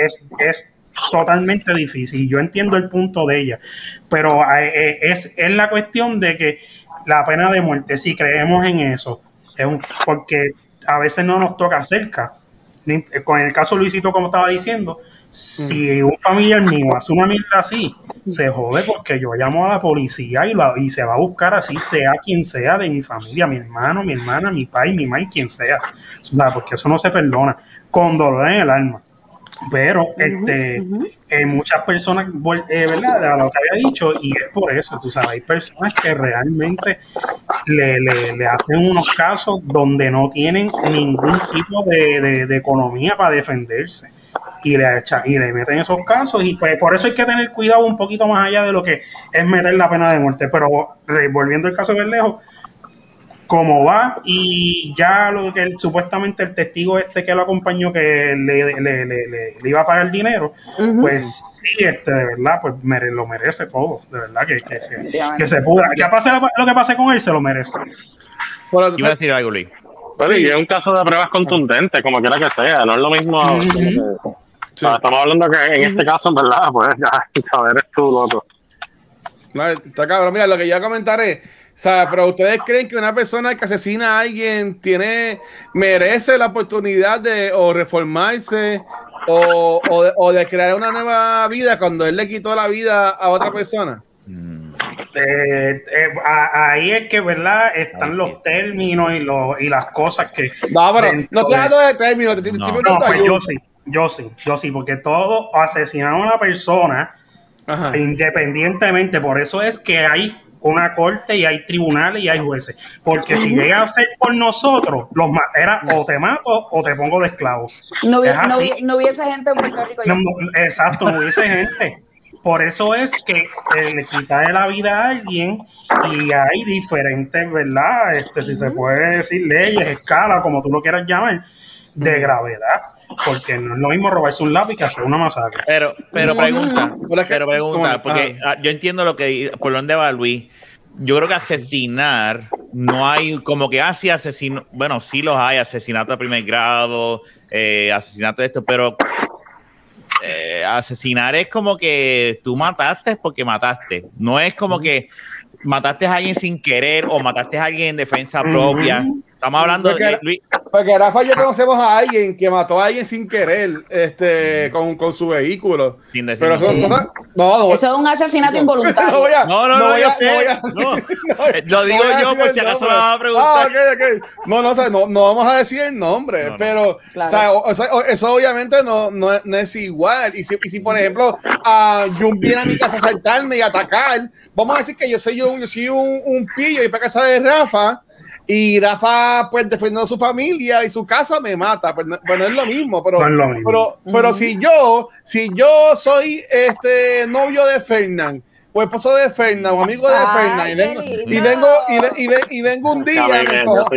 es, es- totalmente difícil. Yo entiendo el punto de ella, pero eh, eh, es, es la cuestión de que la pena de muerte, si creemos en eso, es un, porque a veces no nos toca cerca. Ni- Con el caso Luisito, como estaba diciendo, si un familiar mío hace una mierda así, se jode porque yo llamo a la policía y, la- y se va a buscar así, sea quien sea de mi familia, mi hermano, mi hermana, mi pai, mi mai, quien sea, porque eso no se perdona, con dolor en el alma. Pero este, eh, muchas personas, eh, ¿verdad? A lo que había dicho, y es por eso, tú sabes, hay personas que realmente le, le- le hacen unos casos donde no tienen ningún tipo de, de- de economía para defenderse. Y le, echa- y le meten esos casos, y pues por eso hay que tener cuidado un poquito más allá de lo que es meter la pena de muerte. Pero volviendo al caso de Berlejo, como va y ya lo que supuestamente el testigo este que lo acompañó que le, le- le- le- le iba a pagar dinero, pues sí, este, de verdad, pues mere- lo merece todo, de verdad que, que se, que se pudra. Que pase lo, lo que pase con él, se lo merece. Bueno, Iba a decir algo, Luis. Bueno, Sí. y es un caso de pruebas contundentes, como quiera que sea, no es lo mismo. como que- o Sí. sea, estamos hablando que en este caso, en verdad, pues ya, saber es tú, loco. No, está cabrón. Mira, lo que yo comentaré, sea, pero ustedes creen que una persona que asesina a alguien tiene, merece la oportunidad de o reformarse o, o de, o de crear una nueva vida cuando él le quitó la vida a otra persona. Eh, eh, a- ahí es que, ¿verdad? Están los términos y, los, y las cosas que... No, pero no estoy de- hablando de términos, te No. No, pues yo sí, yo sí, yo sí, porque todo asesinar a una persona Ajá. independientemente, por eso es que hay una corte y hay tribunales y hay jueces, porque si llega a ser por nosotros, los era o te mato o te pongo de esclavo. No, hubi- Es no así. hubi- no hubiese gente en Puerto Rico. No, exacto, no hubiese gente. Por eso es que eh, le quitarle la vida a alguien y hay diferentes, ¿verdad? Este, si se puede decir leyes, escala, como tú lo quieras llamar, de gravedad. Porque no es lo mismo robarse un lápiz que hacer una masacre. Pero, pero pregunta, Pero pregunta, porque ah, yo entiendo lo que por dónde va Luis. Yo creo que asesinar no hay como que así asesino, bueno, sí los hay, asesinato a primer grado, eh, asesinato de esto, pero eh, asesinar es como que tú mataste porque mataste. No es como que mataste a alguien sin querer o mataste a alguien en defensa propia. Estamos hablando Porque de Luis. Porque Rafa y yo conocemos a alguien que mató a alguien sin querer este, con, con su vehículo. Sin decir Pero son nada. cosas. No, no, Eso es un asesinato no involuntario. voy a- No, no, no, voy yo a- sé. voy a- No. no, Eh, lo digo yo por si acaso me van a preguntar. Ah, ok, ok. No, no, o sea, no, no vamos a decir el nombre, No, no. pero Claro. o sea, o- sea, eso obviamente no, no, es- no es igual. Y si, y si por ejemplo, a Jun viene a mi casa a saltarme y atacar, vamos a decir que yo soy un, yo soy un, un pillo y para casa de Rafa. Y Rafa, pues, defendiendo a su familia y su casa me mata. Pues no, pues es lo mismo, pero, No es lo mismo. pero, pero si yo, si yo soy este novio de Fernán, o esposo de Fernán, o amigo de Ay, Fernán, y vengo, y vengo, y, ve- y ve- y vengo un día, me encojo-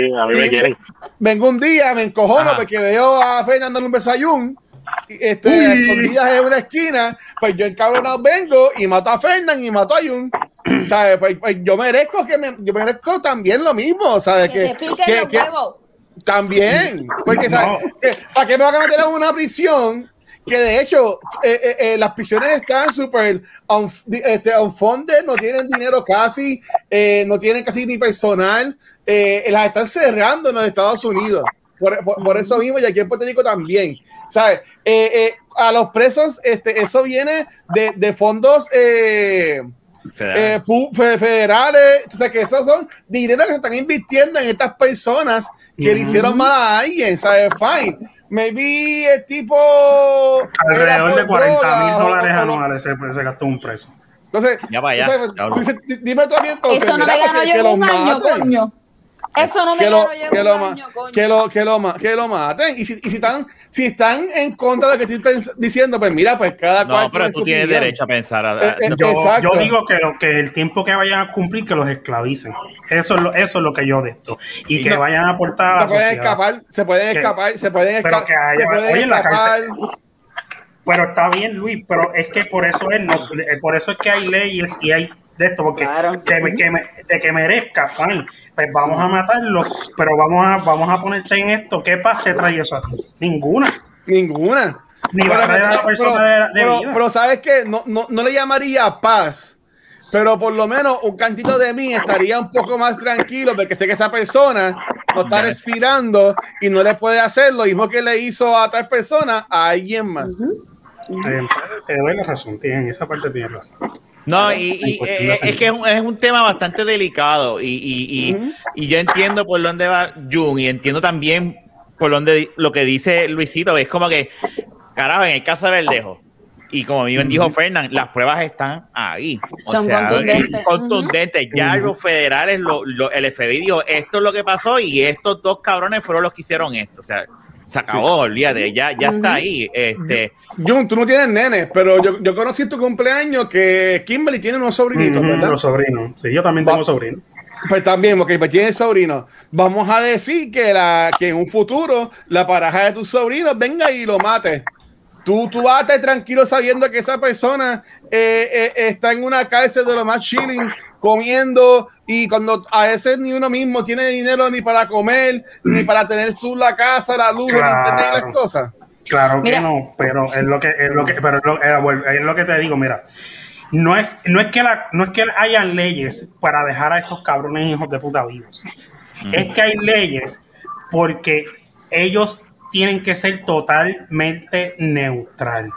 vengo un día, me encojono Ajá. porque veo a Fernán dando un beso a Jun, y, este, escondidas en una esquina, pues yo encabronado vengo y mato a Fernán y mato a Jun. ¿Sabes? Pues, pues yo merezco que me, yo merezco también lo mismo, ¿sabes? Que te piquen que- los que- huevos. también, porque ¿sabes? No. ¿para qué me van a meter en una prisión? Que de hecho, eh, eh, eh, las prisiones están súper un, este, unfunded, no tienen dinero casi, eh, no tienen casi ni personal, eh, las están cerrando en los Estados Unidos. Por, por- por eso mismo, y aquí en Puerto Rico también. ¿Sabes? Eh, eh, a los presos, este, eso viene de, de fondos. Eh, Federal. eh, federales, o sea que esos son dinero que se están invirtiendo en estas personas que le hicieron mal a alguien, ¿sabes? Fine. Maybe el tipo. Alrededor de 40 mil dólares anuales se, se gastó un preso. Entonces, Ya va, ya. dime tú a mí entonces. Eso no me que- yo en un año, maten. coño. Eso no me que lo, que lo, año, coño. que lo, que lo, que lo maten. Y si, y si están, si están en contra de lo que estoy diciendo, pues mira, pues cada cual. No, pero tiene tú tienes opinión. derecho a pensar. a- Eh, eh, Yo, digo que, lo, que el tiempo que vayan a cumplir, que los esclavicen. Eso es lo, eso es lo que yo de esto. Y que no, vayan a aportar a la se pueden sociedad. escapar, se pueden Que- escapar, se pueden pero escapar. que haya- se pueden oye, en la escapar. cárcel- Pero está bien, Luis, pero es que por eso es, no, eh, por eso es que hay leyes y hay de esto, porque Claro. de, que me- de que merezca, fine, pues vamos a matarlo, pero vamos a, vamos a ponerte en esto. ¿Qué paz te trae eso a ti? Ninguna. Ninguna. Ni Pero, barrer a la pero- persona de, de pero- vida. pero sabes que no, no, no le llamaría paz, pero por lo menos un cantito de mí estaría un poco más tranquilo porque sé que esa persona no está respirando y no le puede hacer lo mismo que le hizo a tal persona a alguien más. Eh, te doy la razón, en esa parte tienes razón. No, y, y, eh, es que es un, es un tema bastante delicado y, y, y, y yo entiendo por dónde va Jun y entiendo también por dónde lo que dice Luisito. Es como que, carajo, en el caso de Verdejo, y como bien dijo Fernán, las pruebas están ahí. O Son sea, contundentes. contundentes. Ya los federales, lo- lo- el FBI dijo, esto es lo que pasó y estos dos cabrones fueron los que hicieron esto. O sea, se acabó, olvídate, ya, ya está ahí. Este, Jun, tú no tienes nenes, pero yo, yo conocí en tu cumpleaños que Kimberly tiene unos sobrinitos, ¿verdad? Los sobrinos. Sí, yo también tengo sobrinos. Pues también, porque pues tiene sobrino. Vamos a decir que, la, que en un futuro la pareja de tus sobrinos venga y lo mate. Tú, tú vas a estar tranquilo sabiendo que esa persona eh, eh, está en una cárcel de lo más chilling, comiendo, y cuando a veces ni uno mismo tiene dinero ni para comer, ni para tener su la casa, la luz, el Claro. internet y las cosas. Claro que Mira. no, pero es lo que es lo que pero es lo, vuelvo- es lo que te digo, mira. No es, no es que la, no es que hayan leyes para dejar a estos cabrones hijos de puta vivos. Es que hay leyes porque ellos tienen que ser totalmente neutral.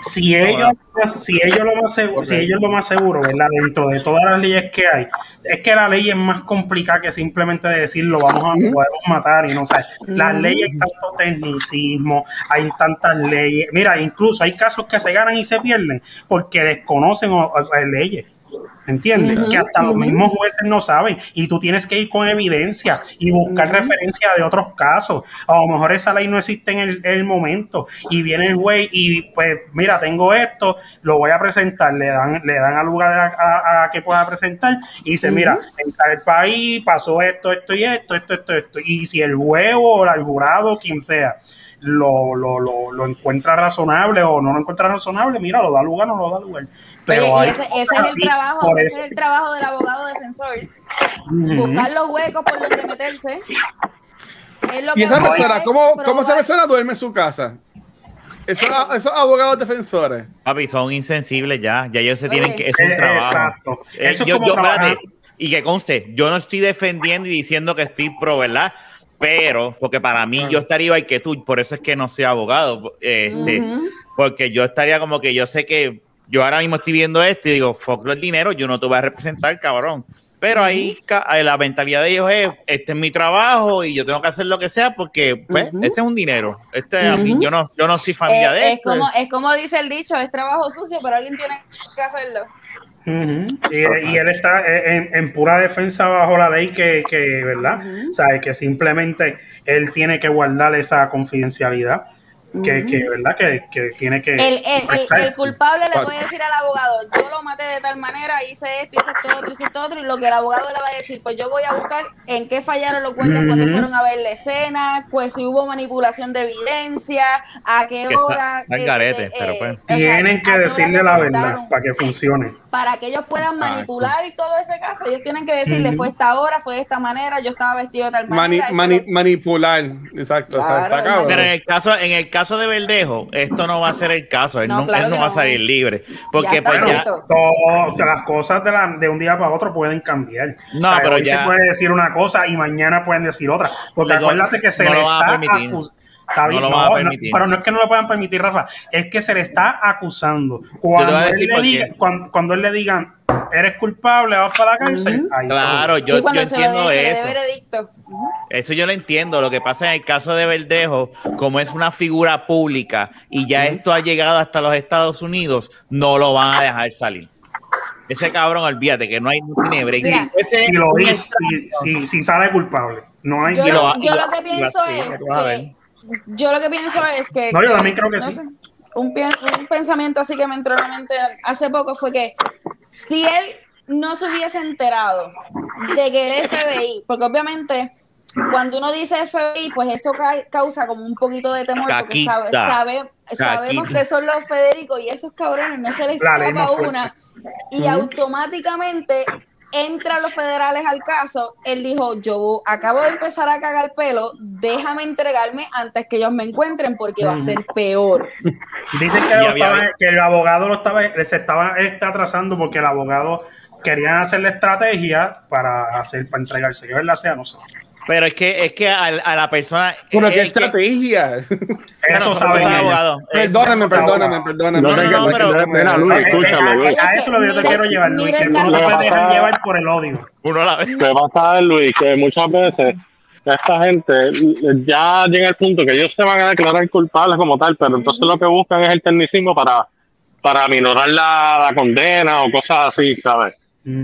Si ellos, si ellos lo más seguro, si ellos lo más seguro, ¿verdad? Dentro de todas las leyes que hay, es que la ley es más complicada que simplemente decir lo vamos a podemos matar y no sé. Las leyes hay tanto tecnicismo, hay tantas leyes. Mira, incluso hay casos que se ganan y se pierden porque desconocen o- o- o leyes. ¿Entiendes? Que hasta los mismos jueces no saben. Y tú tienes que ir con evidencia y buscar referencia de otros casos. A lo mejor esa ley no existe en el, en el momento. Y viene el juez y pues mira, tengo esto, lo voy a presentar, le dan, le dan al lugar a, a- a que pueda presentar y dice, mira, en tal país pasó esto, esto y esto, esto, esto, esto. Y si el juez o el jurado, quien sea, lo, lo, lo, lo encuentra razonable o no lo encuentra razonable, mira, lo da lugar o no lo da lugar. Pero Oye, y ese, es el así, trabajo, ese es el trabajo del abogado defensor. Buscar los huecos por donde meterse. Es lo Y que esa persona, ¿cómo, ¿cómo esa persona duerme en su casa? Esos, esos abogados defensores. papi, son insensibles ya. Ya ellos se Oye. tienen que. Es un trabajo. exacto. Eh, es yo- como yo, espérate, y que conste, yo no estoy defendiendo y diciendo que estoy pro, ¿verdad? Pero, porque para mí yo estaría igual que tú, por eso es que no soy abogado. Este. Porque yo estaría como que yo sé que yo ahora mismo estoy viendo esto y digo, fuck el dinero, yo no te voy a representar, cabrón. Pero ahí eh, la mentalidad de ellos es, este es mi trabajo y yo tengo que hacer lo que sea porque, pues, este es un dinero. Este, a mí, yo no, yo no soy familia Eh, de es, esto. como, es como dice el dicho, es trabajo sucio, pero alguien tiene que hacerlo. Ujú. y, y él está en, en pura defensa bajo la ley que, que ¿verdad? O sea, que simplemente él tiene que guardar esa confidencialidad. Que, que, ¿verdad? Que, que tiene que... El, el- el- culpable le puede decir al abogado, yo lo maté de tal manera, hice esto, hice esto otro, hice esto otro, y lo que el abogado le va a decir, pues yo voy a buscar en qué fallaron los guardias cuando Ujú. fueron a ver la escena, pues si hubo manipulación de evidencia, a qué hora. está eh, garete, eh, pero eh, pues. o sea, Tienen que decirle la verdad para que funcione. Para que ellos puedan Exacto. manipular y todo ese caso, ellos tienen que decirle, fue esta hora, fue de esta manera, yo estaba vestido de tal manera. mani- manipular. Exacto. o sea, Claro, está. Pero en el caso, en el caso de Verdejo, esto no va a ser el caso. Él No, no, claro él no que va a salir libre. Porque Ya pues ya. Todo- las cosas de, la- de un día para otro pueden cambiar. No, O sea, pero hoy ya- se puede decir una cosa y mañana pueden decir otra. Porque acuérdate que se no le está acusando. Está No bien, lo no, van a no, permitir. pero no es que no lo puedan permitir, Rafa, es que se le está acusando. Cuando, él le diga, cuando, cuando él le digan, eres culpable, vas para la cárcel, ahí claro, yo, sí, yo entiendo eso. Eso yo lo entiendo. Lo que pasa en el caso de Verdejo, como es una figura pública y ya esto ha llegado hasta los Estados Unidos, no lo van a dejar salir. Ese cabrón, olvídate que no hay no tiene break. Si lo dice, si, si, si sale culpable. No hay. Yo, lo yo lo- que pienso es que yo lo que pienso es que, No, yo también creo que no sí. sé, un, un pensamiento así que me entró a la mente hace poco fue que si él no se hubiese enterado de que el FBI, porque obviamente cuando uno dice FBI, pues eso ca- causa como un poquito de temor, porque sabe, sabe- sabemos Caquita. que son los Federico y esos cabrones no se les escapa una y automáticamente entran los federales al caso, él dijo, yo acabo de empezar a cagar pelo, déjame entregarme antes que ellos me encuentren porque va a ser peor. Dicen que, Y lo había- estaba- que el abogado lo estaba, se estaba está atrasando porque el abogado querían hacer la estrategia para hacer para entregarse. Que verdad sea, no sé. Pero es que, es que a, a la persona. Bueno, qué que- estrategia. Eso ellos. abogados. Perdóname, perdóname, abogado. perdóname. No, no, no, pero- Mira, Luis, Eh, eh, escúchame, a, a eso es lo que yo te quiero llevar, Luis, que el tú no te puedes de- dejar llevar por el odio. Uno la ve. Te vas a ver, Luis, que muchas veces esta gente ya llega al punto que ellos se van a declarar culpables como tal, pero entonces lo que buscan es el tecnicismo para, para minorar la, la condena o cosas así, ¿sabes?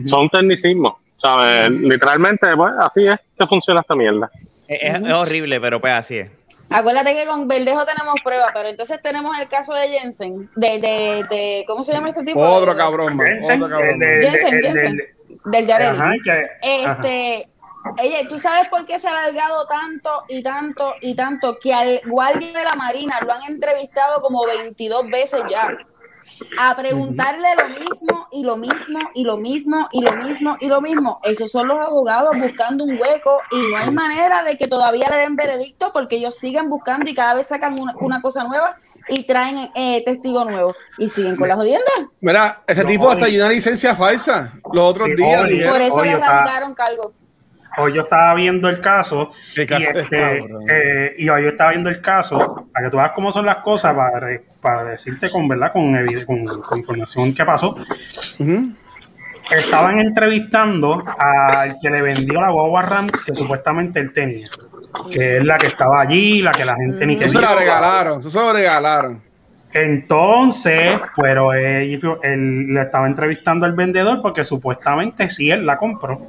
Son tecnicismos, ¿sabes? Literalmente, pues así es que funciona esta mierda. Es, horrible, pero pues así es. Acuérdate que con Verdejo tenemos pruebas, pero entonces tenemos el caso de Jensen, de, de, de ¿cómo se llama este tipo? Otro cabrón, man, Jensen, otro cabrón. el de- man. el de- Jensen, el de- Jensen. el de- Del Yareli. Ajá, que- ajá. Este, oye, ¿tú sabes por qué se ha alargado tanto y tanto y tanto que al guardia de la Marina lo han entrevistado como 22 veces ya? A preguntarle lo mismo y lo mismo y lo mismo y lo mismo y lo mismo. Esos son los abogados buscando un hueco y no hay manera de que todavía le den veredicto porque ellos siguen buscando y cada vez sacan una, una cosa nueva y traen eh, testigos nuevos y siguen con las jodiendas. Mira, ese No, tipo hasta dio una licencia falsa los otros Sí, días. oye. Por eso Oye, le radicaron cargo. Hoy yo estaba viendo el caso y, caso este, es, cabrón. eh, y hoy yo estaba viendo el caso para que tú veas cómo son las cosas para, para decirte con verdad con, con, con información que pasó. Estaban entrevistando al que le vendió la guagua RAM que supuestamente él tenía que es la que estaba allí la que la gente ni Eso se la quería regalaron, eso se lo regalaron. Entonces, pero él, él le estaba entrevistando al vendedor porque supuestamente sí él la compró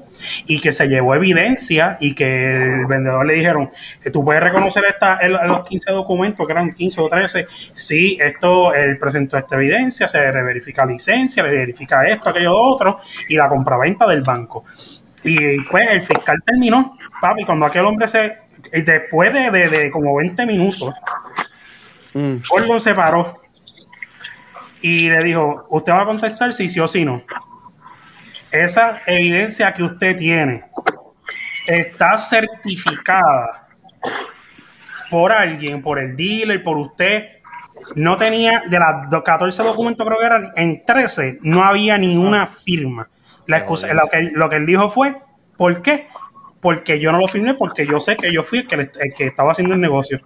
y que se llevó evidencia y que el vendedor le dijeron, "Eh, tú puedes reconocer esta, los 15 documentos, que eran 15 o 13, sí, esto, él presentó esta evidencia, se verifica licencia, le verifica esto, aquello, lo otro, y la compraventa del banco. Y pues el fiscal terminó, papi, cuando aquel hombre se, después de, de- de como 20 minutos, Mm. Se paró y le dijo, ¿usted va a contestar si sí o si no? Esa evidencia que usted tiene está certificada por alguien, por el dealer, por usted. No tenía, de las do- 14 documentos creo que eran, en 13 no había ni una firma. La excusa, lo, que, lo que él dijo fue, ¿por qué? Porque yo no lo firmé, porque yo sé que yo fui el que, le- el que estaba haciendo el negocio.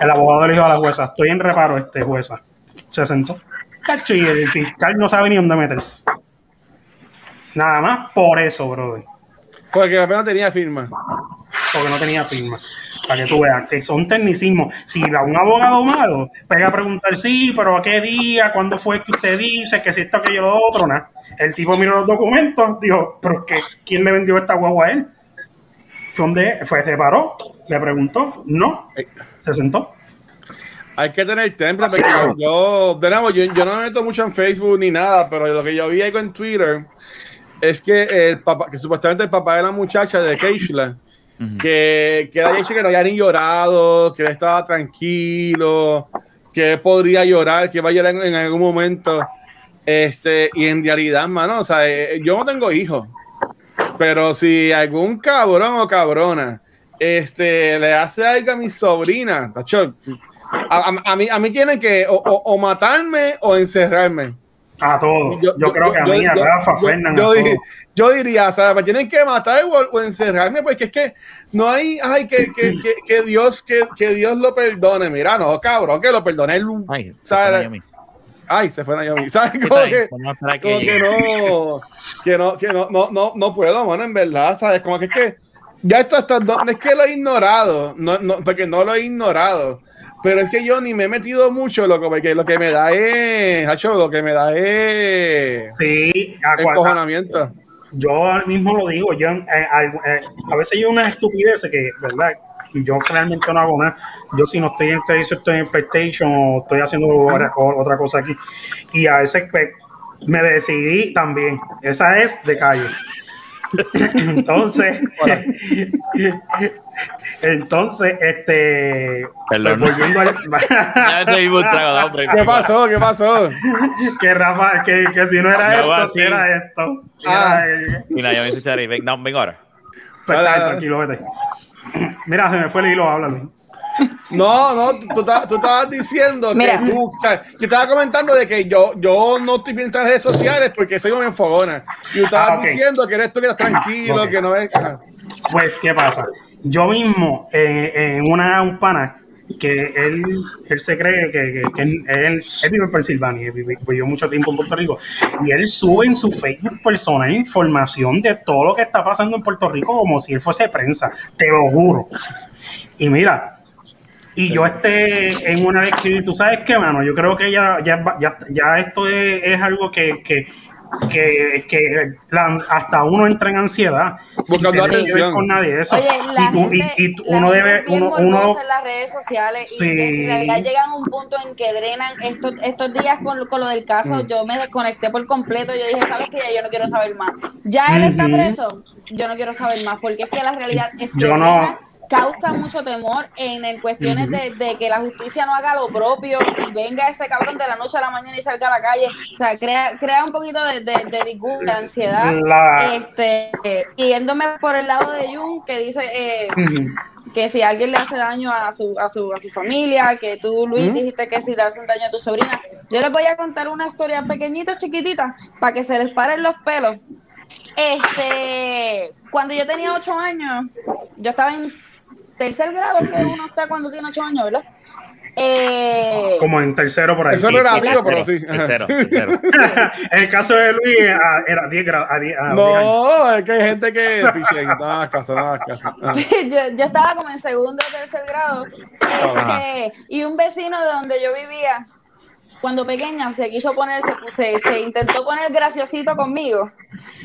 El abogado le dijo a la jueza, estoy en reparo, este jueza. Se sentó. Cacho, y el fiscal no sabe ni dónde meterse. Nada más por eso, brother. Porque apenas tenía firma. Porque no tenía firma. Para que tú veas que son tecnicismos. Si a un abogado malo pega a preguntar, sí, pero a qué día, cuándo fue que usted dice, que si esto, aquello, lo otro, nada. El tipo miró los documentos, dijo, pero que, ¿quién le vendió esta guagua a él? Fue donde fue, se paró, le preguntó, no, se sentó. Hay que tener temple Así porque es. yo, de nuevo, yo, yo no me meto mucho en Facebook ni nada, pero lo que yo vi algo en Twitter es que el papá, que supuestamente el papá de la muchacha de Keishla, que, que él había dicho que no había ni llorado, que él estaba tranquilo, que él podría llorar, que va a llorar en, en algún momento. Este, y en realidad, mano, o sea, eh, yo no tengo hijos, pero si algún cabrón o cabrona este, le hace algo a mi sobrina, tacho, a, a- a mí, a mí tienen que o, o- o matarme o encerrarme. A todo. Yo, creo que a mí, a yo- Rafa, yo- Fernan, yo a di- todo. yo diría, o sea, me tienen que matar o, o encerrarme, porque es que no hay, ay, que, que, que, que Dios, que, que Dios lo perdone. Mira, no, cabrón, que lo perdone él. Ay, se fue. Ay, se fue Naomi. ¿Sabes? Está Como que, a que como que llegue. no, que no, que no, no, no, no puedo, mano, en verdad, ¿sabes? Como que es que ya esto hasta no es que lo he ignorado, no, no, porque no lo he ignorado, pero es que yo ni me he metido mucho, loco, porque lo que me da es, hacho, lo que me da es Sí, encojonamiento. yo mismo lo digo, yo eh, eh, a veces yo una estupidez que, ¿verdad? Y yo realmente no hago nada. Yo si no estoy en el televisor, estoy en PlayStation o estoy haciendo otra cosa aquí. Y a veces pues, me decidí también. Esa es de calle. Entonces, Entonces, este. Perdón. pues, volviendo al. Ya ese mismo trago, hombre. ¿Qué pasó? ¿Qué pasó? que Rafa, que, que si no era No, esto, si era esto. Ah. Era- Mira, yo me hice Chari. Ven, no, ven ahora. Pues Dale, está, dale. tranquilo, vete. Mira, se me fue el hilo, háblalo. No, no, tú, tú ta- tú estabas diciendo Mira. que tú, o sea, yo estaba comentando de que yo, yo no estoy bien en las redes sociales porque soy un enfogona. Y tú estabas Ah, ok. diciendo que eres tú que estás tranquilo, Ok. que no ves. ajá. Pues, ¿qué pasa? Yo mismo, eh, en una un pana, que él, él se cree que, que- que él, él vive en Pensilvania, vivió mucho tiempo en Puerto Rico, y él sube en su Facebook personal información de todo lo que está pasando en Puerto Rico como si él fuese prensa, te lo juro. Y mira, y yo este en una vez que tú sabes qué, mano, yo creo que ya, ya, ya, ya esto es, es algo que, que, que, que la- hasta uno entra en ansiedad sin Buscando ver atención. con nadie de eso. Oye, la y tú, y- gente, y tú- la uno gente debe, es bien uno, uno, en las redes sociales y en realidad llegan a un punto en que drenan estos, estos días con, lo- con lo del caso, Mm. yo me desconecté por completo, yo dije, ¿sabes qué? Ya yo no quiero saber más. Ya él está Ujú. preso, yo no quiero saber más, porque es que la realidad es que Yo no- drena, causa mucho temor en, en cuestiones de, de que la justicia no haga lo propio y venga ese cabrón de la noche a la mañana y salga a la calle, o sea, crea, crea un poquito de, de, de disgusto, de ansiedad. La- Este, yéndome por el lado de Jun, que dice eh, que si alguien le hace daño a su, a su, a su familia, que tú, Luis, dijiste que si le hacen daño a tu sobrina. Yo les voy a contar una historia pequeñita, chiquitita, para que se les paren los pelos. Este, cuando yo tenía ocho años, yo estaba en tercer grado, que uno está cuando tiene ocho años, ¿verdad? Eh, como en tercero por ahí. Eso no era amigo, pero Tercero, sí. tercero, tercero. En el caso de Luis ah, era 10 grados. a 10 a 10 años. No, es que hay gente que. Piche, yo, yo estaba como en segundo o tercer grado este, y un vecino de donde yo vivía cuando pequeña se quiso poner se, se, se intentó poner graciosito conmigo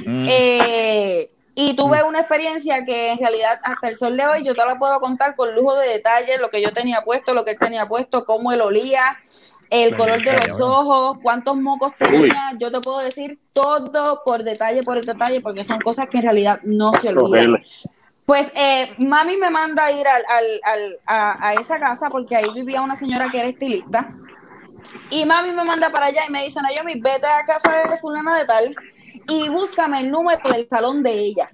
Mm. eh, y tuve una experiencia que en realidad hasta el sol de hoy yo te la puedo contar con lujo de detalle lo que yo tenía puesto, lo que él tenía puesto, cómo él olía, el color de los ojos, cuántos mocos tenía, yo te puedo decir todo por detalle, por detalle, porque son cosas que en realidad no se olvidan. Pues eh, mami me manda a ir al, al- al- a, a esa casa porque ahí vivía una señora que era estilista. Y mami me manda para allá y me dice, Naomi, vete a casa de fulana de tal y búscame el número del salón de ella.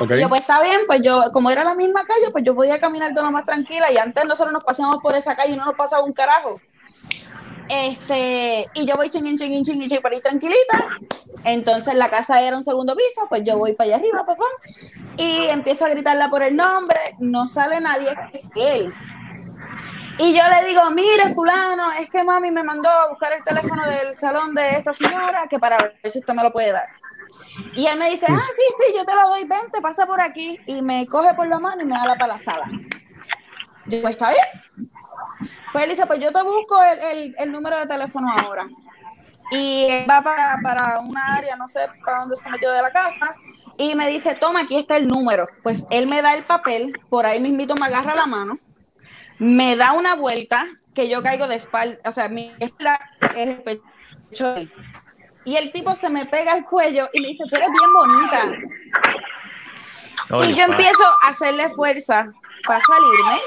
Ok. Y yo, pues está bien, pues yo, como era la misma calle, pues yo podía caminar lo más tranquila y antes nosotros nos pasábamos por esa calle y no nos pasaba un carajo. Este, y yo voy chingin, chingin, chingin, chingin, por ahí tranquilita. Entonces la casa era un segundo piso, pues yo voy para allá arriba, papá, y empiezo a gritarla por el nombre, no sale nadie, es él. Y yo le digo, mire, fulano, es que mami me mandó a buscar el teléfono del salón de esta señora, que para ver si usted me lo puede dar. Y él me dice, ah, sí, sí, yo te lo doy, vente, pasa por aquí. Y me coge por la mano y me da la para la sala. Yo, pues está bien. Pues él dice, pues yo te busco el, el- el número de teléfono ahora. Y él va para, para una área, no sé para dónde se metió de la casa, y me dice, toma, aquí está el número. Pues él me da el papel, por ahí mismito me agarra la mano, me da una vuelta, que yo caigo de espalda, o sea, mi espalda es el pecho. Y el tipo se me pega al cuello y me dice, tú eres bien bonita. Oye, y yo empiezo a hacerle fuerza para salirme.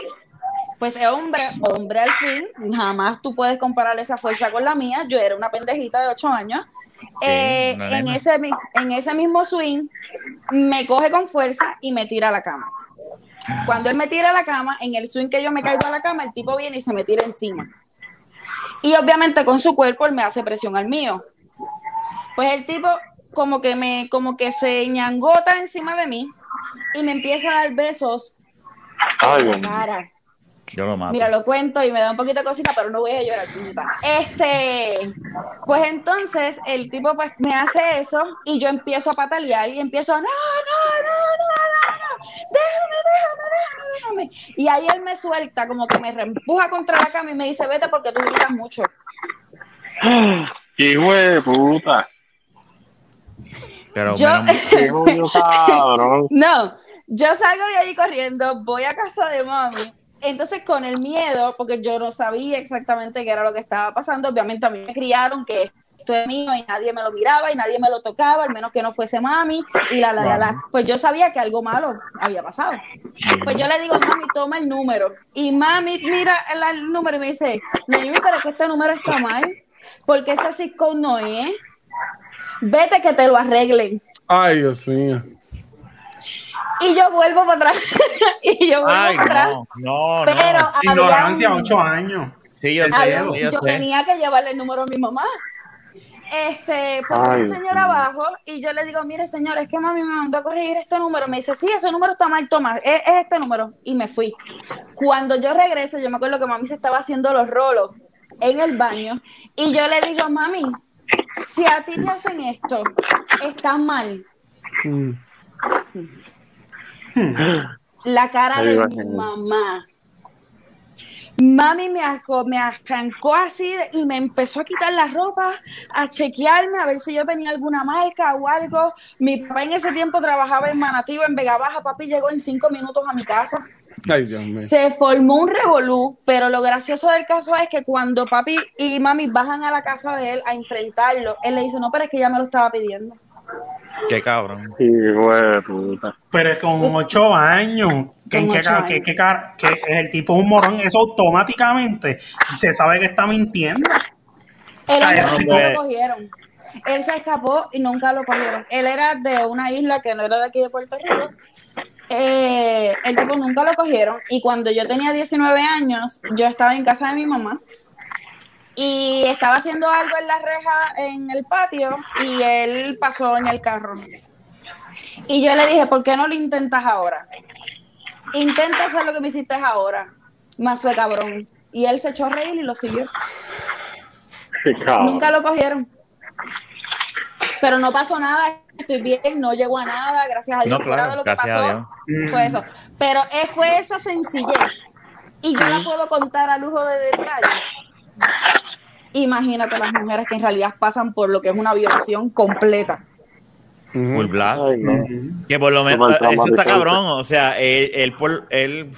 Pues hombre, hombre al fin, jamás tú puedes comparar esa fuerza con la mía. Yo era una pendejita de 8 años. Eh, en, ese, en ese mismo swing, me coge con fuerza y me tira a la cama. Cuando él me tira a la cama, en el swing que yo me caigo a la cama, el tipo viene y se me tira encima. Y obviamente con su cuerpo él me hace presión al mío. Pues el tipo como que me, como que se ñangota encima de mí y me empieza a dar besos Ay, en la cara. Yo lo mato. Mira, lo cuento y me da un poquito de cosita, pero no voy a llorar, puñeta. Este, pues entonces el tipo pues me hace eso y yo empiezo a patalear y empiezo, no, no, no, no, no, no, déjame, déjame, déjame, déjame. Y ahí él me suelta, como que me reempuja contra la cama y me dice, vete porque tú gritas mucho. Hijo de puta. Pero Yo- menos- Qué jodido cabrón. No, yo salgo de ahí corriendo, voy a casa de mami. Entonces, con el miedo, porque yo no sabía exactamente qué era lo que estaba pasando, obviamente a mí me criaron que esto es mío y nadie me lo miraba y nadie me lo tocaba, al menos que no fuese mami y la, la, la, la. Pues yo sabía que algo malo había pasado. Pues yo le digo, mami, toma el número. Y mami mira el, el número y me dice, Naomi, pero es que este número está mal, porque ese zip code no es. Vete que te lo arreglen. Ay, Dios mío. Y yo vuelvo para atrás. y yo vuelvo Ay, para atrás. no, no, Pero no. había Ignorancia, un- ocho años. Sí, yo sé, había sí, yo yo sé. tenía que llevarle el número a mi mamá. Este, Ay, un señor abajo y yo le digo, mire señor, es que mami me mandó a corregir este número. Me dice, sí, ese número está mal, toma, es, es este número. Y me fui. Cuando yo regreso, yo me acuerdo que mami se estaba haciendo los rolos en el baño y yo le digo, mami, si a ti te hacen esto, está mal. Mm. La cara Ahí de mi mamá. Mami me, arrancó así de- y me empezó a quitar la ropa, a chequearme, a ver si yo tenía alguna marca o algo. Mi papá en ese tiempo trabajaba en Manatí o en Vega Baja. Papi llegó en cinco minutos a mi casa. Ay, Dios mío. Se formó un revolú, pero lo gracioso del caso es que cuando papi y mami bajan a la casa de él a enfrentarlo, él le dice, no, pero es que ella me lo estaba pidiendo. Qué cabrón. Sí, güey, puta. Pero es con ocho años. Que, Con que, ocho que el tipo es un morón, eso automáticamente se sabe que está mintiendo. Él Ay, nunca hombre. lo cogieron. Él se escapó y nunca lo cogieron. Él era de una isla que no era de aquí de Puerto Rico. Eh, el tipo nunca lo cogieron. Y cuando yo tenía 19 años, yo estaba en casa de mi mamá y estaba haciendo algo en la reja en el patio y él pasó en el carro. Y yo le dije, ¿por qué no lo intentas ahora? Intenta hacer lo que me hiciste ahora. Más fue cabrón. Y él se echó a reír y lo siguió. Nunca lo cogieron. Pero no pasó nada, estoy bien, no llegó a nada, gracias a Dios, No, claro, de lo que pasó, Dios. fue eso. Pero eh, fue esa sencillez. Y yo la puedo contar a lujo de detalle. Imagínate las mujeres que en realidad pasan por lo que es una violación completa. Full blast. Ay, no. Que por lo menos, eso está cabrón, o sea, él, él, por- él-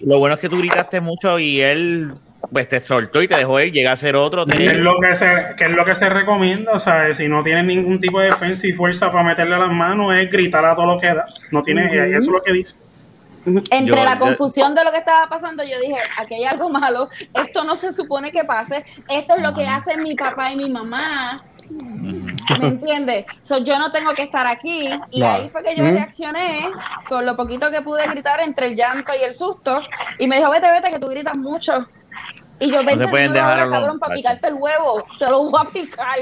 lo bueno es que tú gritaste mucho y él, pues te soltó y te dejó ir, llega a ser otro. ¿Qué es, lo que se, qué es lo que se recomienda? O sea, si no tienes ningún tipo de defensa y fuerza para meterle las manos, es gritar a todo lo que da. No tiene, Eso es lo que dice. Entre Yo- la yo- confusión de lo que estaba pasando, yo dije, aquí hay algo malo, esto no se supone que pase, esto es lo que hacen mi papá y mi mamá. ¿Me entiendes? So, yo no tengo que estar aquí. Y ahí fue que yo reaccioné con lo poquito que pude gritar entre el llanto y el susto. Y me dijo, vete, vete, que tú gritas mucho. Y yo, vete, pueden dímelo dejar ahora, a los cabrón, para picarte el huevo. Te lo voy a picar.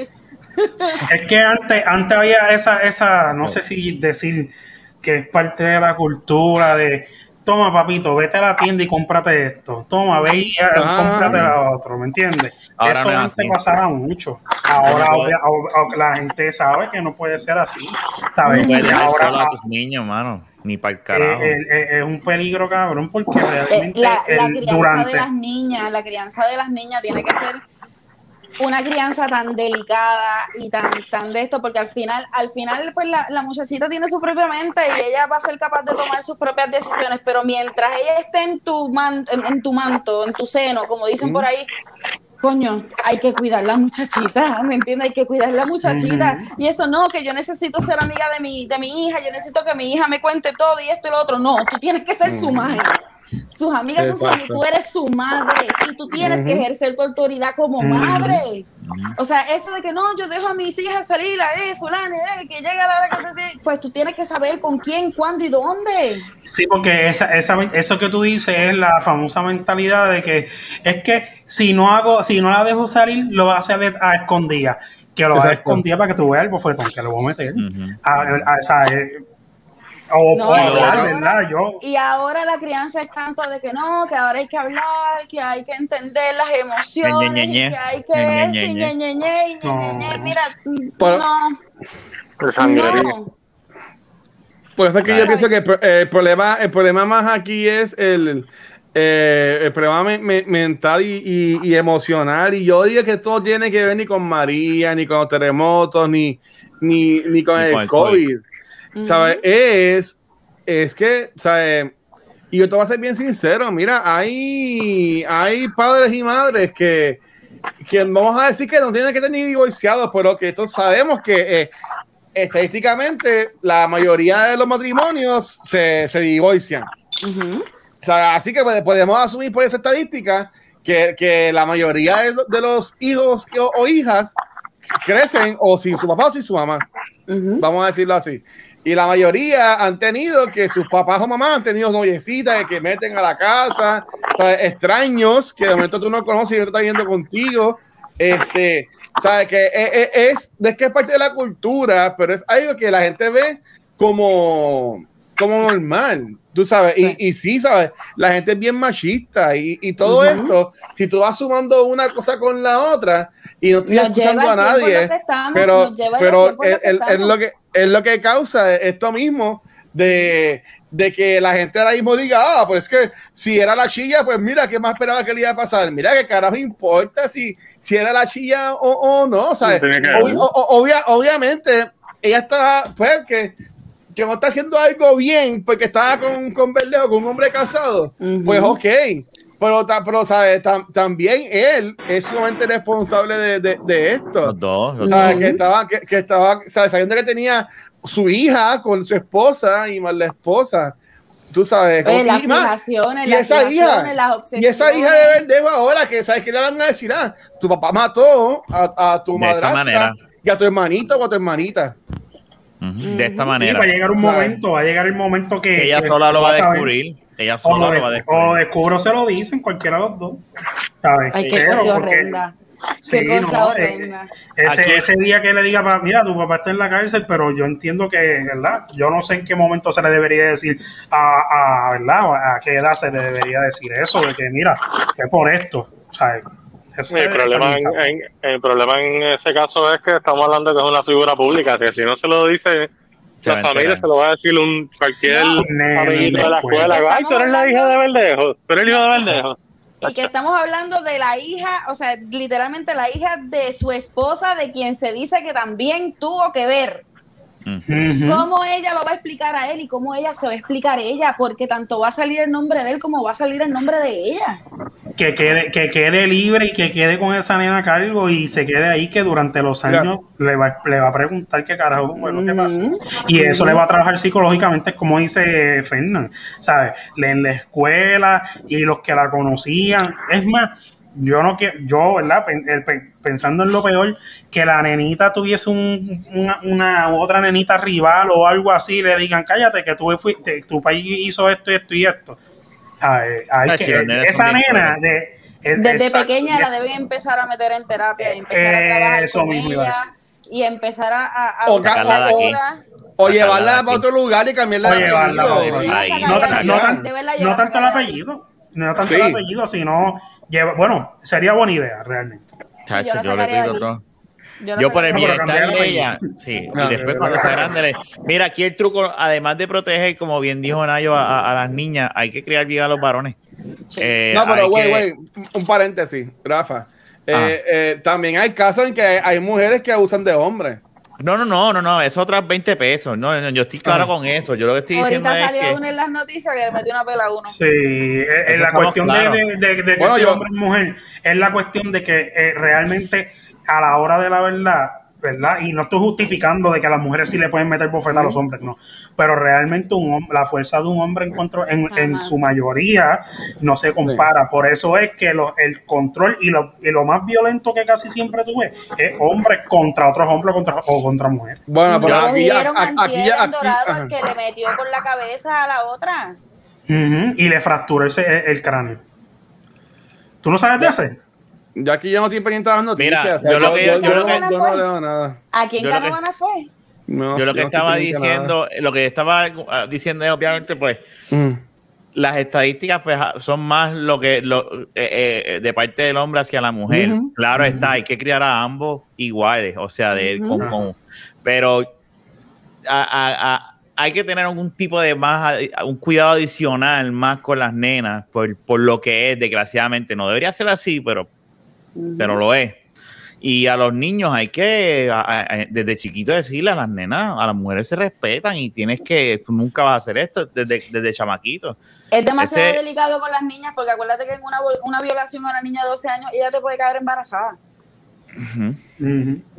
Es que antes, antes había esa, esa, no sé si decir que es parte de la cultura de toma papito, vete a la tienda y cómprate esto, toma, ve y eh, Ah. cómprate la otro, ¿me entiendes? Ahora Eso no es antes pasaba mucho. Ahora no obvia- ob- ob- la gente sabe que no puede ser así, ¿sabes? No puedes ahora solo a tus niños, mano, ni para el eh, carajo. eh, es un peligro cabrón porque realmente La, la el- crianza durante de las niñas, la crianza de las niñas tiene que ser una crianza tan delicada y tan, tan de esto, porque al final, al final, pues la, la muchachita tiene su propia mente y ella va a ser capaz de tomar sus propias decisiones, pero mientras ella esté en tu, man- en, en tu manto, en tu seno, como dicen por ahí, coño, hay que cuidar la muchachita, ¿me entiendes? Hay que cuidar la muchachita. Y eso no, que yo necesito ser amiga de mi, de mi hija, yo necesito que mi hija me cuente todo y esto y lo otro. No, tú tienes que ser su madre. Sus amigas son sus tú eres su madre y tú tienes que ejercer tu autoridad como madre. O sea, eso de que no, yo dejo a mis hijas salir, eh, fulano, eh, que llega la hora que te- te- pues tú tienes que saber con quién, cuándo y dónde. Sí, porque esa, esa, eso que tú dices es la famosa mentalidad de que es que si no hago, si no la dejo salir, lo va a hacer de- a escondidas. Que lo va a Exacto. escondida para que tú veas el bofetón que le voy a meter. Ujú. A- a- o sea, eh, o, No, o y hablar, ahora- ¿verdad? Yo, Y ahora la crianza es tanto de que no, que ahora hay que hablar, que hay que entender las emociones, Ñe, Ñe, Ñe, y que hay que Ñe, mira, no, no. Por eso es que yo pienso que el, pro- el problema, el problema más aquí es el, eh, el problema me- me- mental y, y- y emocional. Y yo digo que esto tiene que ver ni con María, ni con los terremotos, ni, ni, ni con Ni el con el COVID. ¿Sabes? Es, es que, ¿sabes? Y yo te voy a ser bien sincero, mira, hay, hay padres y madres que, que vamos a decir que no tienen que tener divorciados, pero que todos sabemos que eh, estadísticamente la mayoría de los matrimonios se, se divorcian. Ujú. O sea, así que pues, podemos asumir por esa estadística que, que la mayoría de, de los hijos o, o hijas crecen o sin su papá o sin su mamá. Vamos a decirlo así. Y la mayoría han tenido que sus papás o mamás han tenido noviecitas que meten a la casa, ¿sabes? extraños que de momento tú no conoces y no estás viendo contigo. Este, ¿sabes? Que es, es, es, es que es parte de la cultura, pero es algo que la gente ve como, como normal. Tú sabes, Sí. Y, y sí, ¿sabes? La gente es bien machista y, y todo Ujú. esto, si tú vas sumando una cosa con la otra y no estoy Nos acusando a nadie, estamos, pero, pero es, lo que, es lo que causa esto mismo de, de que la gente ahora mismo diga, ah, pues es que si era la chilla, pues mira, ¿qué más esperaba que le iba a pasar? Mira, ¿qué carajo importa si, si era la chilla o, o no? ¿sabes? No o- obvia- obviamente, ella está, pues, que, que no está haciendo algo bien porque estaba con, con Verdejo, con un hombre casado, pues ok. Pero, ta- pero ¿sabes? Tam- también él es sumamente responsable de, de, de esto. Los dos. los ¿sabes? dos. Que estaba, que, que estaba ¿sabes? sabiendo que tenía su hija con su esposa y más la esposa. Tú sabes. Oye, las y, fijaciones, y las esa hija, las y obsesiones. esa hija de Verdejo ahora, que sabes que le van a decir, ah, tu papá mató a, a tu madrastra manera. y a tu hermanito o a tu hermanita. De esta. Sí, manera. va a llegar un momento, va a llegar el momento que. Que ella que sola lo va a saber. Ella O sola lo, lo va a de- descubrir. o descubro se lo dicen, cualquiera de los dos. ¿Sabes? Ay, qué Pero, cosa porque- horrenda. Sí, Qué cosa no, horrenda. eh, ese, Aquí- ese día que le diga, mira, tu papá está en la cárcel, pero yo entiendo que, ¿verdad? Yo no sé en qué momento se le debería decir a, a ¿verdad? A qué edad se le debería decir eso, de que, mira, que por esto, El es problema, en, en- el problema en ese caso es que estamos hablando que es una figura pública, que si no se lo dice la familia, se lo va a decir un cualquier No. amiguito de la escuela. Ay, tú eres la hija de Verdejo, tú eres el hijo de Verdejo. Y que estamos hablando de la hija, o sea, literalmente la hija de su esposa, de quien se dice que también tuvo que ver. ¿Cómo ella lo va a explicar a él y cómo ella se va a explicar a ella? Porque tanto va a salir el nombre de él como va a salir el nombre de ella. Que quede, que quede libre y que quede con esa nena a cargo y se quede ahí que durante los años le, va, le va a preguntar qué carajo fue lo que pasó. Y eso le va a trabajar psicológicamente, como dice Fernán, ¿sabes? En la escuela y los que la conocían. Es más, yo no quiero, yo, ¿verdad? Pensando en lo peor, que la nenita tuviese un- una, una otra nenita rival o algo así, le digan, cállate, que tú fuiste, tu país hizo esto, esto y esto. Hay Ay, que- esa nena de es- Desde exacto, pequeña la deben empezar a meter en terapia y empezar a Eh, trabajar eso con mismo ella y empezar a, a, a O ayuda. O Sacarla llevarla para otro lugar y cambiarle O de apellido. Ay, no, tanto el apellido, no tanto Sí. el apellido, sino lleva, bueno, sería buena idea realmente. Chacho, yo la yo le pido todo. Yo por el bienestar de el ella, sí. No, y después cuando sea grande, le- mira, aquí el truco, además de proteger, como bien dijo Nayo, a, las niñas, hay que criar bien a los varones. Sí. Eh, No, pero güey, que- güey, un paréntesis, Rafa. Eh, Ah. eh, también hay casos en que hay mujeres que abusan de hombres. No, no, no, no, no, es otras 20 pesos. No, no, yo estoy claro Ah. con eso. Yo lo que estoy diciendo Ahorita es salió que. uno en las noticias que le metió una pela a uno. Sí, la cuestión de, de- de- de que Bueno, sea yo- hombre o mujer es la cuestión de que eh, realmente a la hora de la verdad, ¿verdad? Y no estoy justificando de que a las mujeres sí le pueden meter bofeta a los hombres, no. Pero realmente un hom- la fuerza de un hombre en, contra- en, en su mayoría no se compara. Por eso es que lo- el control y lo, y lo más violento que casi siempre tú ves es hombre contra otros hombres contra, o contra mujer. Bueno, pero aquí ya, aquí, aquí antier ya, en aquí, Dorado ajá. que le metió por la cabeza a la otra. Y le fracturó ese- el, el cráneo. ¿Tú no sabes de ese? Ya aquí yo no estoy pendiente de las noticias. Mira, o sea, yo lo que- yo, yo lo no- que- yo no leo nada. ¿A quién Yo Caravana fue? No, Yo lo que estaba diciendo, lo que estaba ah, diciendo es obviamente, pues. Mm. las estadísticas pues, ah, son más lo que lo, eh, eh, de parte del hombre hacia la mujer. Claro está, hay que criar a ambos iguales, o sea, de Ujú. con- con- pero a- a- a- hay que tener algún tipo de más un cuidado adicional más con las nenas por, por lo que es, desgraciadamente. No debería ser así, pero, pero lo es. Y a los niños hay que, a- a- a- desde chiquito decirle a las nenas, a las mujeres se respetan y tienes que, tú nunca vas a hacer esto desde, desde chamaquito. Es demasiado Ese- delicado con las niñas porque acuérdate que en una, una violación a una niña de 12 años ella te puede quedar embarazada.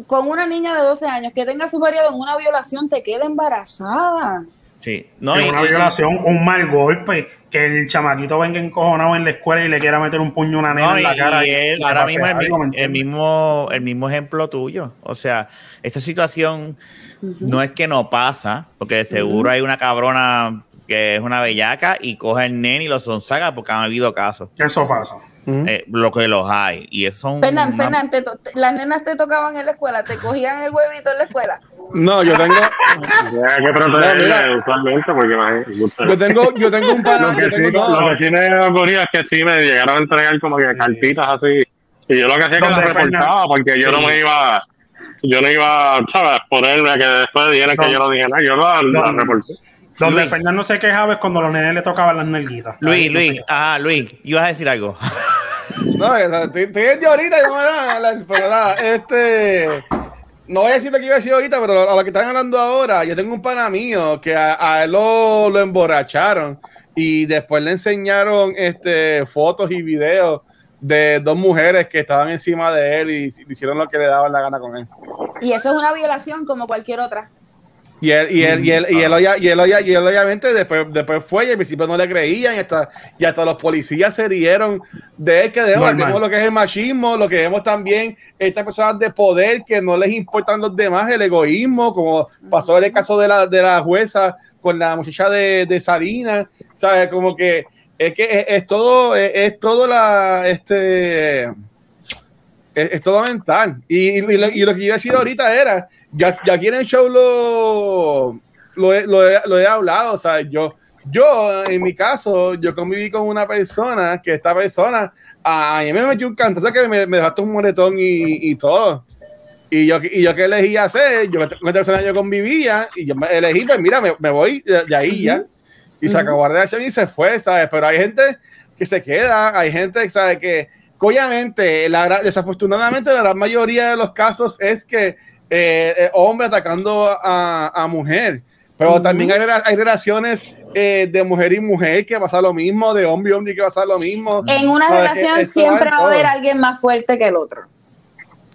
Con una niña de 12 años que tenga su periodo en una violación te queda embarazada. Sí. No, y- una y- violación, un mal golpe, que el chamaquito venga encojonado en la escuela y le quiera meter un puño a una nena No, en la cara. y y él, ahora mismo el, mismo el mismo ejemplo tuyo. O sea, esa situación no es que no pasa, porque de seguro hay una cabrona que es una bellaca y coge el nene y lo sonsaga porque han habido casos. Eso pasa. Eh, lo que los hay. Y eso son. Fernan, una- Fernan, te to- te- las nenas te tocaban en la escuela, te cogían el huevito en la escuela. No, yo tengo, yo tengo, yo tengo un pana, Lo que, yo sí, tengo, no, lo que sí me ocurría es que sí me llegaron a entregar como que cartitas así. Y yo lo que hacía es que ¿Dónde, las reportaba porque yo no Sí. me iba, yo no iba, ¿sabes? Ponerme a que después dijeran que yo no dije nada. Yo las la reporté. Donde Luis. Fernando se quejaba es cuando los nenes le tocaban las nalguitas. Ahí Luis, no Luis, ajá, Luis, ibas a decir algo. no, estoy, estoy ahorita y no me da la- pero nada, este, no voy a decir lo que iba a decir ahorita, pero a lo que están hablando ahora, yo tengo un pana mío que a, a él lo, lo emborracharon y después le enseñaron este, fotos y videos de dos mujeres que estaban encima de él y le hicieron lo que le daban la gana con él. Y eso es una violación como cualquier otra. Y él, y él, y él, y él, y él, y él obviamente después, después fue y al principio no le creían y hasta, y hasta los policías se rieron de él que de vemos lo que es el machismo, lo que vemos también estas personas de poder que no les importan los demás, el egoísmo, como pasó en el caso de la, de la jueza con la muchacha de, de Salinas, ¿sabes? Como que es que es, es todo, es, es todo la, este, es, es todo mental. Y, y lo, y lo que iba a decir ahorita era, ya, ya aquí en el show lo, lo, he, lo, he, lo he hablado, o sea, yo, yo en mi caso, yo conviví con una persona que esta persona, a mí me metió un canto, o sea, que me, me dejaste un moretón y, y todo. Y yo, y yo qué elegí hacer, yo con esta persona yo convivía y yo me elegí, pues mira, me, me voy de, de ahí ya. Y se acabó la relación y se fue, ¿sabes? Pero hay gente que se queda, hay gente, ¿sabes? Que obviamente, la, desafortunadamente, la gran mayoría de los casos es que eh, eh, hombre atacando a, a mujer. Pero también hay, rela- hay relaciones eh, de mujer y mujer que pasa lo mismo, de hombre y hombre que pasa lo mismo. En una ¿Sabes? relación Esto siempre va a haber alguien más fuerte que el otro.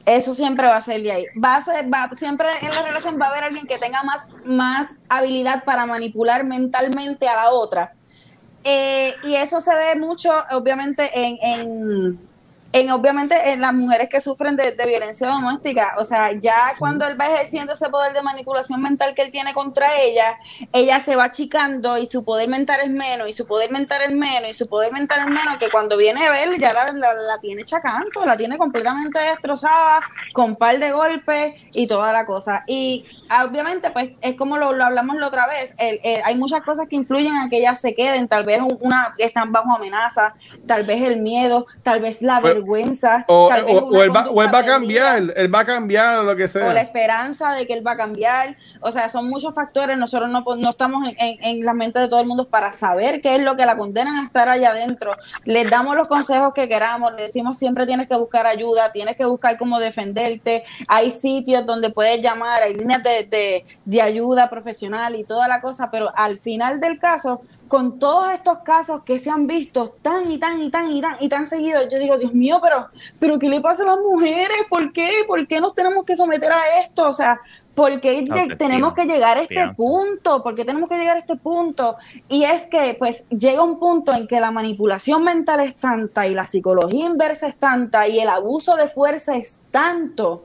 Eso siempre va a ser de ahí. Va a ser, va, siempre en la relación va a haber alguien que tenga más, más habilidad para manipular mentalmente a la otra. Eh, y eso se ve mucho, obviamente, en, en, en, obviamente en las mujeres que sufren de, de violencia doméstica. O sea, ya cuando él va ejerciendo ese poder de manipulación mental que él tiene contra ella, ella se va achicando y su poder mental es menos, y su poder mental es menos, y su poder mental es menos, que cuando viene a ver ya la, la, la tiene chacanto, la tiene completamente destrozada, con par de golpes y toda la cosa. Y obviamente, pues es como lo, lo hablamos la otra vez, el- el- hay muchas cosas que influyen a que ellas se queden, tal vez un- una que están bajo amenaza, tal vez el miedo, tal vez la Pues, vergüenza, O, tal vez o- o una él va, o él conducta va a perdida cambiar, él va a cambiar lo que o la sea. esperanza de que él va a cambiar. O sea, son muchos factores. Nosotros no, no estamos en, en- en la mente de todo el mundo para saber qué es lo que la condenan a estar allá adentro. Les damos los consejos que queramos. Le decimos siempre tienes que buscar ayuda, tienes que buscar cómo defenderte. Hay sitios donde puedes llamar, hay líneas de, de- de ayuda profesional y toda la cosa. Pero al final del caso, con todos estos casos que se han visto tan y tan y tan y tan y tan seguidos, yo digo, Dios mío, pero, pero ¿qué le pasa a las mujeres? ¿Por qué? ¿Por qué nos tenemos que someter a esto? O sea, ¿por qué tenemos que llegar a este punto? ¿Por qué tenemos que llegar a este punto? Y es que, pues, llega un punto en que la manipulación mental es tanta y la psicología inversa es tanta y el abuso de fuerza es tanto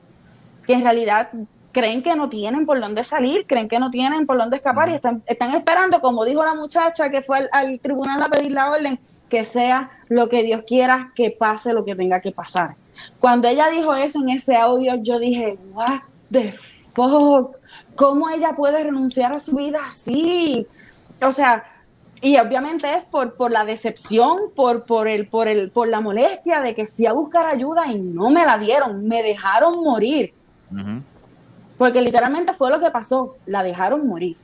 que en realidad creen que no tienen por dónde salir, creen que no tienen por dónde escapar y están, están esperando, como dijo la muchacha que fue al, al tribunal a pedir la orden, que sea lo que Dios quiera, que pase lo que tenga que pasar. Cuando ella dijo eso en ese audio, yo dije, what the fuck, ¿cómo ella puede renunciar a su vida así? O sea, y obviamente es por, por la decepción, por, por, el, por, el, por la molestia de que fui a buscar ayuda y no me la dieron, me dejaron morir. Porque literalmente fue lo que pasó, la dejaron morir.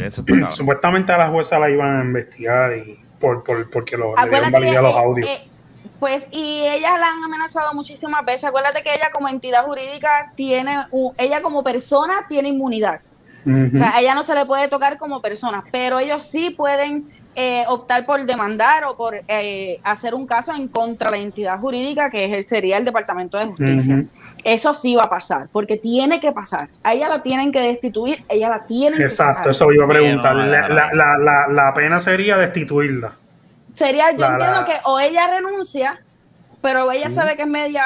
Eso está. Supuestamente a la jueza la iban a investigar y por, por, porque lo, le dieron validez a los eh, audios. eh, Pues, y ellas la han amenazado muchísimas veces. Acuérdate que ella como entidad jurídica tiene, ella como persona tiene inmunidad. O sea, a ella no se le puede tocar como persona, pero ellos sí pueden eh, optar por demandar o por eh, hacer un caso en contra de la entidad jurídica que es el- sería el Departamento de Justicia. Eso sí va a pasar, porque tiene que pasar. A ella la tienen que destituir, ella la tienen que Exacto, eso iba a preguntar. La, no, no. la, la, la, la pena sería destituirla. Sería, yo La- entiendo la- que o ella renuncia, pero ella sabe que es media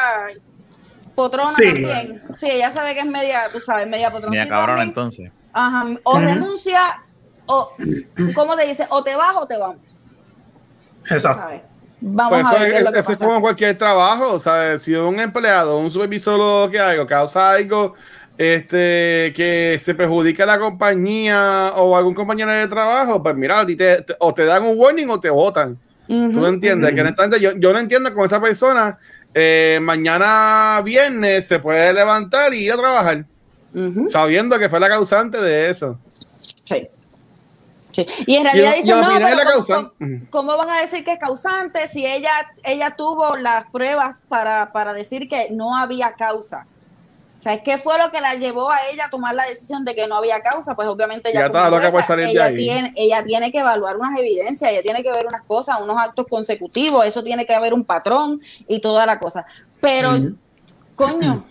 potrona Sí. también. Sí, ella sabe que es media, tú sabes, media potrona. Mira, Sí, cabrón, también. entonces. Ajá, o renuncia, o, ¿cómo te dice? O te vas o te vamos. Exacto. ¿sabes? Vamos Pues a eso, ver qué es es, lo que eso es pasa. como cualquier trabajo, ¿sabes? Si un empleado, un supervisor o lo que algo causa algo este, que se perjudica a la compañía o algún compañero de trabajo, pues mira, te, te- o te dan un warning o te votan. ¿Tú me entiendes? Que honestamente yo, yo no entiendo cómo esa persona eh, mañana viernes se puede levantar y ir a trabajar, sabiendo que fue la causante de eso. Sí. Sí. Y en realidad dicen, no, pero ¿cómo, van a decir que es causante si ella, ella tuvo las pruebas para, para decir que no había causa? O sea, ¿qué fue lo que la llevó a ella a tomar la decisión de que no había causa? Pues obviamente ella, como jueza, salir ahí. tiene, ella tiene que evaluar unas evidencias, ella tiene que ver unas cosas, unos actos consecutivos, eso tiene que haber un patrón y toda la cosa. Pero, coño,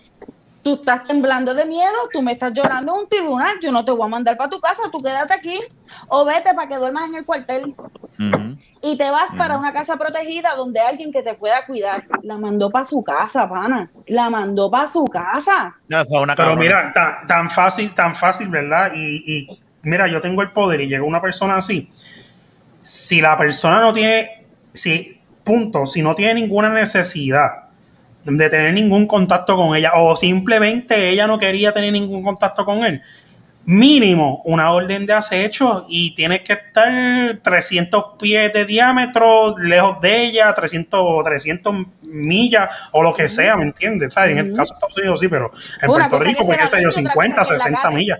tú estás temblando de miedo, tú me estás llorando en un tribunal, yo no te voy a mandar para tu casa, tú quédate aquí o vete para que duermas en el cuartel y te vas para una casa protegida donde hay alguien que te pueda cuidar. La mandó para su casa, pana. La mandó para su casa. No, una Pero mira, tan, tan fácil, tan fácil, ¿verdad? Y, y mira, yo tengo el poder y llega una persona así. Si la persona no tiene, si, punto, si no tiene ninguna necesidad de tener ningún contacto con ella o simplemente ella no quería tener ningún contacto con él, mínimo una orden de acecho y tienes que estar 300 pies de diámetro lejos de ella, 300 o 300 millas o lo que sea, ¿me entiendes? ¿Sabes? En el caso de Estados Unidos sí, pero en Una Puerto Rico, pues sea qué sé yo, la ley y otra 50, cosa que la 60 gane. millas.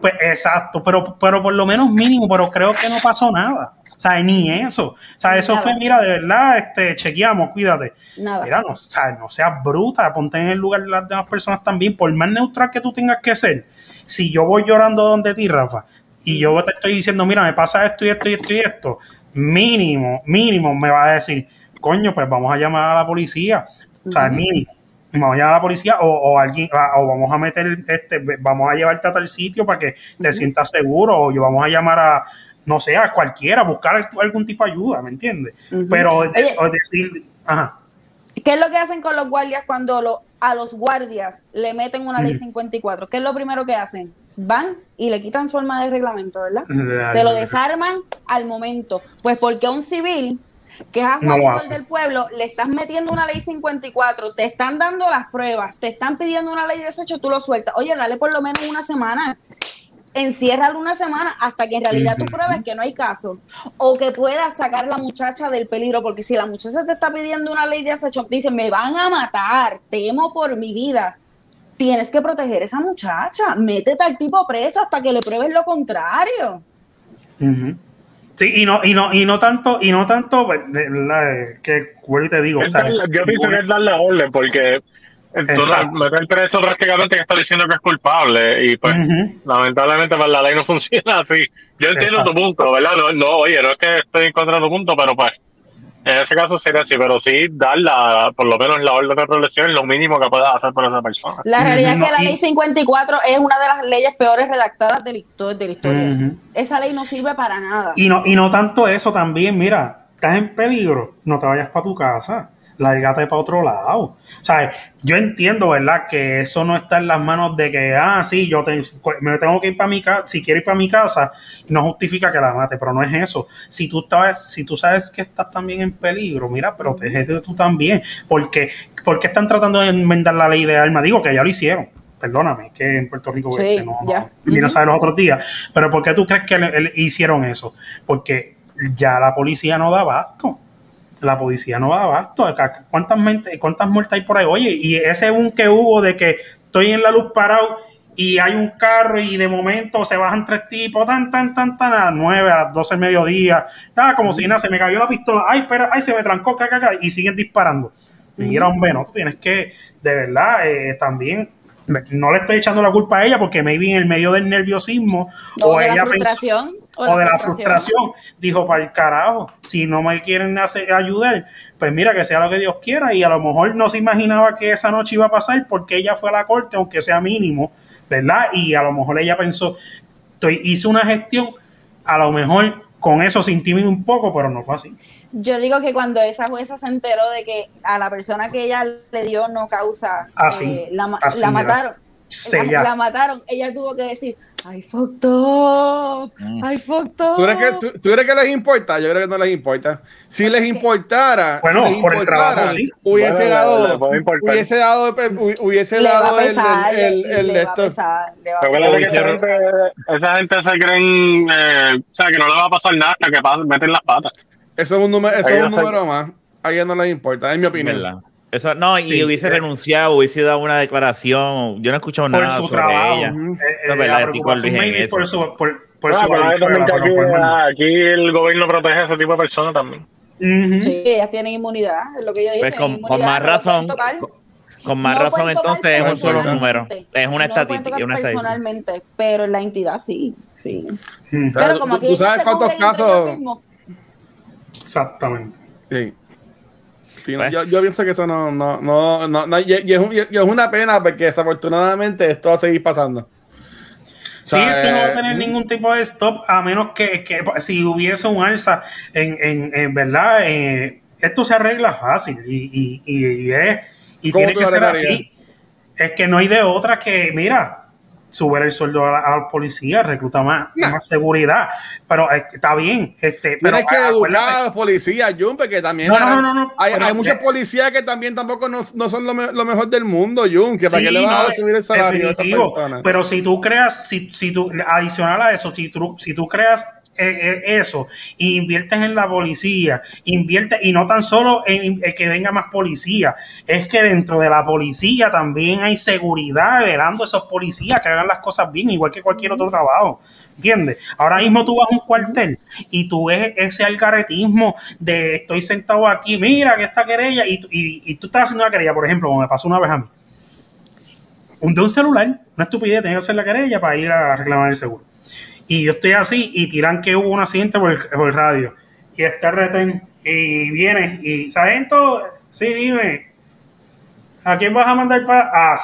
Pues exacto, pero, pero por lo menos mínimo, pero creo que no pasó nada. O sea, ni eso. O sea, eso Nada. fue, mira, de verdad, este, chequeamos, cuídate. Nada. Mira, no, o sea, no seas bruta, ponte en el lugar de las demás personas también, por más neutral que tú tengas que ser. Si yo voy llorando donde ti, Rafa, y yo te estoy diciendo, mira, me pasa esto y esto y esto y esto, mínimo, mínimo me va a decir, coño, pues vamos a llamar a la policía. O sea, mínimo. Vamos a llamar a la policía o, o alguien, o vamos a meter, este, vamos a llevarte a tal sitio para que te sientas seguro, o yo vamos a llamar a, no sé, a cualquiera, buscar algún tipo de ayuda, ¿me entiendes? Pero Oye. o decir, ajá. ¿Qué es lo que hacen con los guardias cuando lo- a los guardias le meten una ley 54? ¿Qué es lo primero que hacen? Van y le quitan su arma de reglamento, ¿verdad? Te lo desarman al momento. Pues porque a un civil que es No agitador hace. del pueblo, le estás metiendo una ley 54, te están dando las pruebas, te están pidiendo una ley de desecho, tú lo sueltas. Oye, dale por lo menos una semana. Enciérralo una semana hasta que en realidad tú pruebes que no hay caso o que puedas sacar a la muchacha del peligro, porque si la muchacha te está pidiendo una ley de desecho, dice, me van a matar, temo por mi vida. Tienes que proteger a esa muchacha, métete al tipo preso hasta que le pruebes lo contrario. Sí, y no, y no, y no tanto, y no tanto, pues, eh, que te digo, o Es sea, darle- es- yo pienso que es darle orden porque no- meter preso prácticamente que está diciendo que es culpable y pues lamentablemente pues, la ley no funciona así. Yo entiendo Exacto. tu punto, ¿verdad? No, no, oye, no es que estoy en contra de tu punto, pero pues en ese caso sería así, pero sí dar la, por lo menos la orden de protección es lo mínimo que puedas hacer por esa persona. La realidad es que la ley 54 es una de las leyes peores redactadas de la, histo- de la historia. Esa ley no sirve para nada. Y no, y no tanto eso también, mira, estás en peligro, no te vayas para tu casa, lárgate para otro lado. O sea, yo entiendo, ¿verdad? Que eso no está en las manos de que, ah, sí, yo te- me tengo que ir para mi casa, si quiero ir para mi casa, no justifica que la mate, pero no es eso. Si tú, estás, si tú sabes que estás también en peligro, mira, protégete tú también, porque, porque están tratando de enmendar la ley de armas, digo que ya lo hicieron. Perdóname, que en Puerto Rico Sí, este, no, no- mira, Ujú. sabes los otros días. Pero ¿por qué tú crees que le- le hicieron eso? Porque ya la policía no da abasto. La policía no da abasto. Acá, ¿Cuántas, mente- cuántas muertes hay por ahí? Oye, y ese boom que hubo de que estoy en la luz parado y hay un carro y de momento se bajan tres tipos, tan, tan, tan, tan, a las 9, a las 12 del mediodía, estaba como si nada, se me cayó la pistola, ay, espera, ay, se me trancó, caca, caca, y siguen disparando. Me dijeron, hombre, no, tú tienes que, de verdad, eh, también, no le estoy echando la culpa a ella porque maybe en el medio del nerviosismo O, o, de ella la pensó- o de la frustración, dijo, para el carajo, si no me quieren hacer, ayudar, pues mira, que sea lo que Dios quiera, y a lo mejor no se imaginaba que esa noche iba a pasar porque ella fue a la corte, aunque sea mínimo, ¿verdad? Y a lo mejor ella pensó, estoy, hice una gestión, a lo mejor con eso se intimida un poco, pero no fue así. Yo digo que cuando esa jueza se enteró de que a la persona que ella le dio no causa, Así, eh, la, ma- así, la mira, mataron. La, la mataron. Ella tuvo que decir, I fucked up, I fucked up. ¿Tú crees, que, tú, tú crees que les importa? Yo creo que no les importa. Si les importara, Bueno, si les por el trabajo, sí. hubiese Bueno, dado, hubiese dado, hu- hubiese le va a dado el, pesar, el, le- el, le va a esto. pesar, le va a Recuerda pesar. que esa gente, se creen, eh, o sea, que no le va a pasar nada hasta que meten las patas. Eso es un número, eso es un número más. A ella no les importa, en mi opinión. Eso, no, y Sí, hubiese eh. renunciado, hubiese dado una declaración. Yo no he escuchado Por nada su sobre trabajo. ella. Eh, eh, Eso es verdad, por su, por, por Ah, su aquí, más. aquí el gobierno protege a ese tipo de personas también. Ujú. Sí, ellas tienen inmunidad, es lo que yo dije. Pues con, con más razón, con, con más No razón entonces es un solo número. Es una No estadística. una estadística. personalmente, pero en la entidad sí, sí. Pero tú- como tú aquí ellos sabes cuántos casos- Exactamente. Sí. Sí, Pues. yo, yo pienso que eso no, no, no, no, no, y, y es, un- y es una pena porque desafortunadamente esto va a seguir pasando. Sí, O sea, esto no va a eh, tener ningún tipo de stop a menos que, que si hubiese un alza en, en, en verdad, eh, esto se arregla fácil y, y, y, y es, y ¿Cómo tiene que ser así. Es que no hay de otra que, mira, subir el sueldo a la, a la policía, recluta más, más seguridad. Pero eh, está bien, este, pero Tienes que ah, educar a los policías, Jun, porque también No, no, hay, no, no, no, hay, hay muchos policías que también tampoco no, no son lo, me- lo mejor del mundo, Jun, que para qué le vas a subir el salario a esa persona. Pero si tú creas, si, si tú, adicional a eso, si tú, si tú creas eh, eh, eso, e inviertes en la policía, inviertes, y no tan solo en, en que venga más policía, es que dentro de la policía también hay seguridad, velando a esos policías que hagan las cosas bien, igual que cualquier otro trabajo. ¿Entiendes? Ahora mismo tú vas a un cuartel y tú ves ese algaretismo de estoy sentado aquí, mira que esta querella, y, y, y tú estás haciendo una querella, por ejemplo, como me pasó una vez a mí un de un celular, una estupidez, tenía que hacer la querella para ir a reclamar el seguro. Y yo estoy así y tiran que hubo un accidente por el, el radio. Y este retén y viene y, sargento, sí, dime, ¿a quién vas a mandar para...? Ah,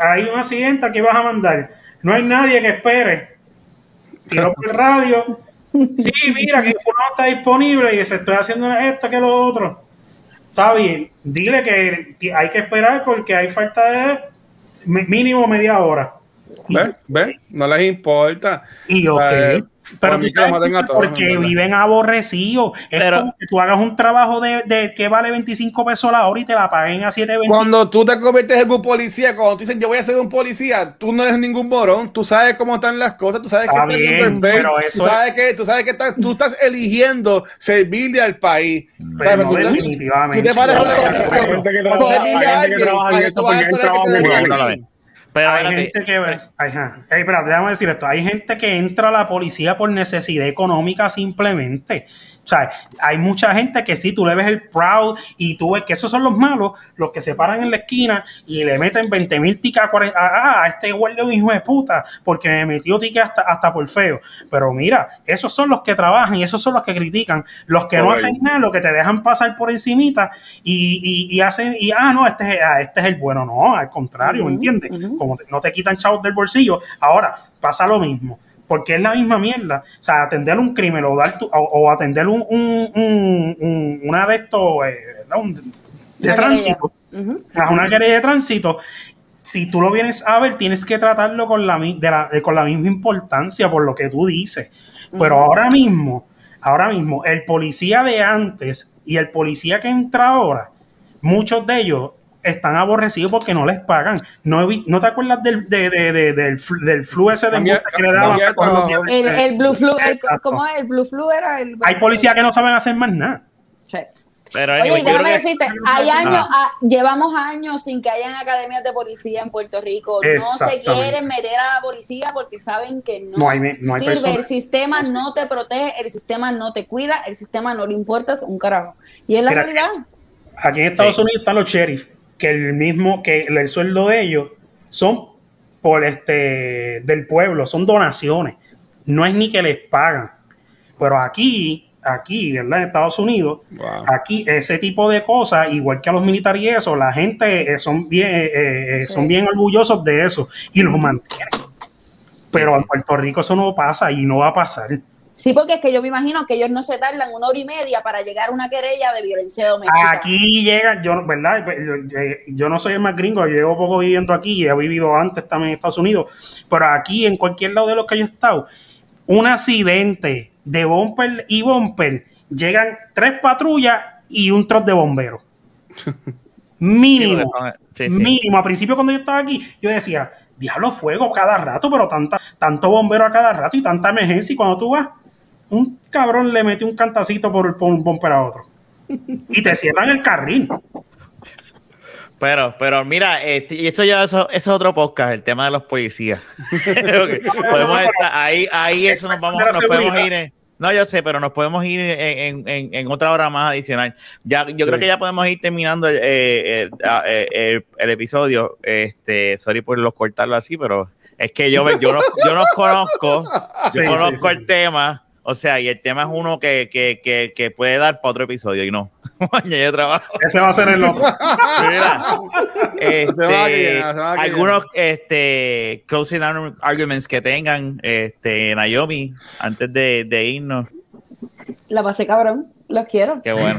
hay un accidente, ¿a quién vas a mandar? No hay nadie que espere. Tiró por el radio. Sí, mira, que no está disponible y se estoy haciendo esto, que lo otro. Está bien, dile que hay que esperar porque hay falta de mínimo media hora. ¿Ves? ¿Ves? No les importa. y ok. sea, Pero tú sabes maten a que todos, porque viven aborrecidos. Es Pero- como que tú hagas un trabajo de, de que vale 25 pesos la hora y te la paguen a 7.20. Cuando tú te conviertes en un policía, cuando tú dices yo voy a ser un policía, tú no eres ningún morón, tú sabes cómo están las cosas, tú sabes Está que bien, estás en perfecto, pero tú eso sabes que tú sabes que estás- tú estás eligiendo servirle al país. Pero ¿Sabes? no Tú- definitivamente. tú te paras en una gente que servirle a alguien, para tú vas a esperar te den Pero hay espérate, gente que ajá. Ey, espérate, déjame decir esto. Hay gente que entra a la policía por necesidad económica simplemente. O sea, hay mucha gente que sí, tú le ves el proud y tú ves que esos son los malos, los que se paran en la esquina y le meten 20 mil tickets a, 40 a este guardia un hijo de puta porque me metió ticket hasta, hasta por feo. Pero mira, esos son los que trabajan y esos son los que critican. Los que no hacen nada, los que te dejan pasar por encimita y, y, y hacen, y ah, no, este es, ah, este es el bueno. No, al contrario, ¿me entiendes? Como te- no te quitan chavos del bolsillo. Ahora, pasa lo mismo. Porque es la misma mierda. O sea, atender un crimen o, dar tu- o, o atender un, un- un- un- una de estos, eh, de Una tránsito, a una querella de tránsito, si tú lo vienes a ver, tienes que tratarlo con la, de la- de- con la misma importancia por lo que tú dices. Pero ahora mismo, ahora mismo, el policía de antes y el policía que entra ahora, muchos de ellos están aborrecidos porque no les pagan. No, ¿no te acuerdas del, de- de- de- del, flu, del flu ese de Cambia- que le daban trabajo. dientes? El, el blue flu, el-. ¿cómo es? El blue flu era el. Hay policías que no saben hacer más nada. Sí. Pero Oye, anyway, déjame que- decirte, hay Ah. años, ah, llevamos años sin que hayan academias de policía en Puerto Rico. No se quieren meter a la policía porque saben que no, No hay- no hay sirve. personas. El sistema no te protege, el sistema no te cuida, el sistema no le importa un carajo. Y es la Mira, realidad. Aquí en Estados Sí. Unidos están los sheriffs, que el mismo, que el, el sueldo de ellos son por este del pueblo, son donaciones. No es ni que les pagan. Pero aquí, aquí, ¿verdad? En Estados Unidos, Wow. aquí ese tipo de cosas, igual que a los militares y eso, la gente eh, son bien, eh, eh, Sí. son bien orgullosos de eso y los mantienen. Pero en Puerto Rico eso no pasa y no va a pasar. Sí, porque es que yo me imagino que ellos no se tardan una hora y media para llegar a una querella de violencia doméstica. Aquí llega, yo, ¿verdad? Yo, eh, yo no soy el más gringo, yo llevo poco viviendo aquí y he vivido antes también en Estados Unidos, pero aquí en cualquier lado de los que yo he estado, un accidente de bumper y bumper, llegan tres patrullas y un troc de bomberos. Mínimo, Sí, sí. mínimo. Al principio cuando yo estaba aquí, yo decía, diablo fuego cada rato, pero tanta, tanto bombero a cada rato y tanta emergencia y cuando tú vas, un cabrón le mete un cantacito por, por un bumper a otro. Y te cierran el carril. Pero, pero mira, este, y eso ya eso, eso es otro podcast, el tema de los policías. Podemos estar- ahí, ahí eso nos vamos, nos podemos ir. en- no, yo sé, pero nos podemos ir en, en- en- otra hora más adicional. Ya, yo creo que ya podemos ir terminando el, eh, eh, ah, eh, el- el episodio. Este, sorry por los cortarlo así, pero es que yo, yo, no, yo no conozco, yo conozco sí. el tema. O sea, y el tema es uno que, que, que, que puede dar para otro episodio y no. Mañana yo trabajo. Ese va a ser el otro. Mira, este, algunos este, closing ar- arguments que tengan, este, Naomi, antes de, de irnos. La pasé cabrón, los quiero. Qué bueno.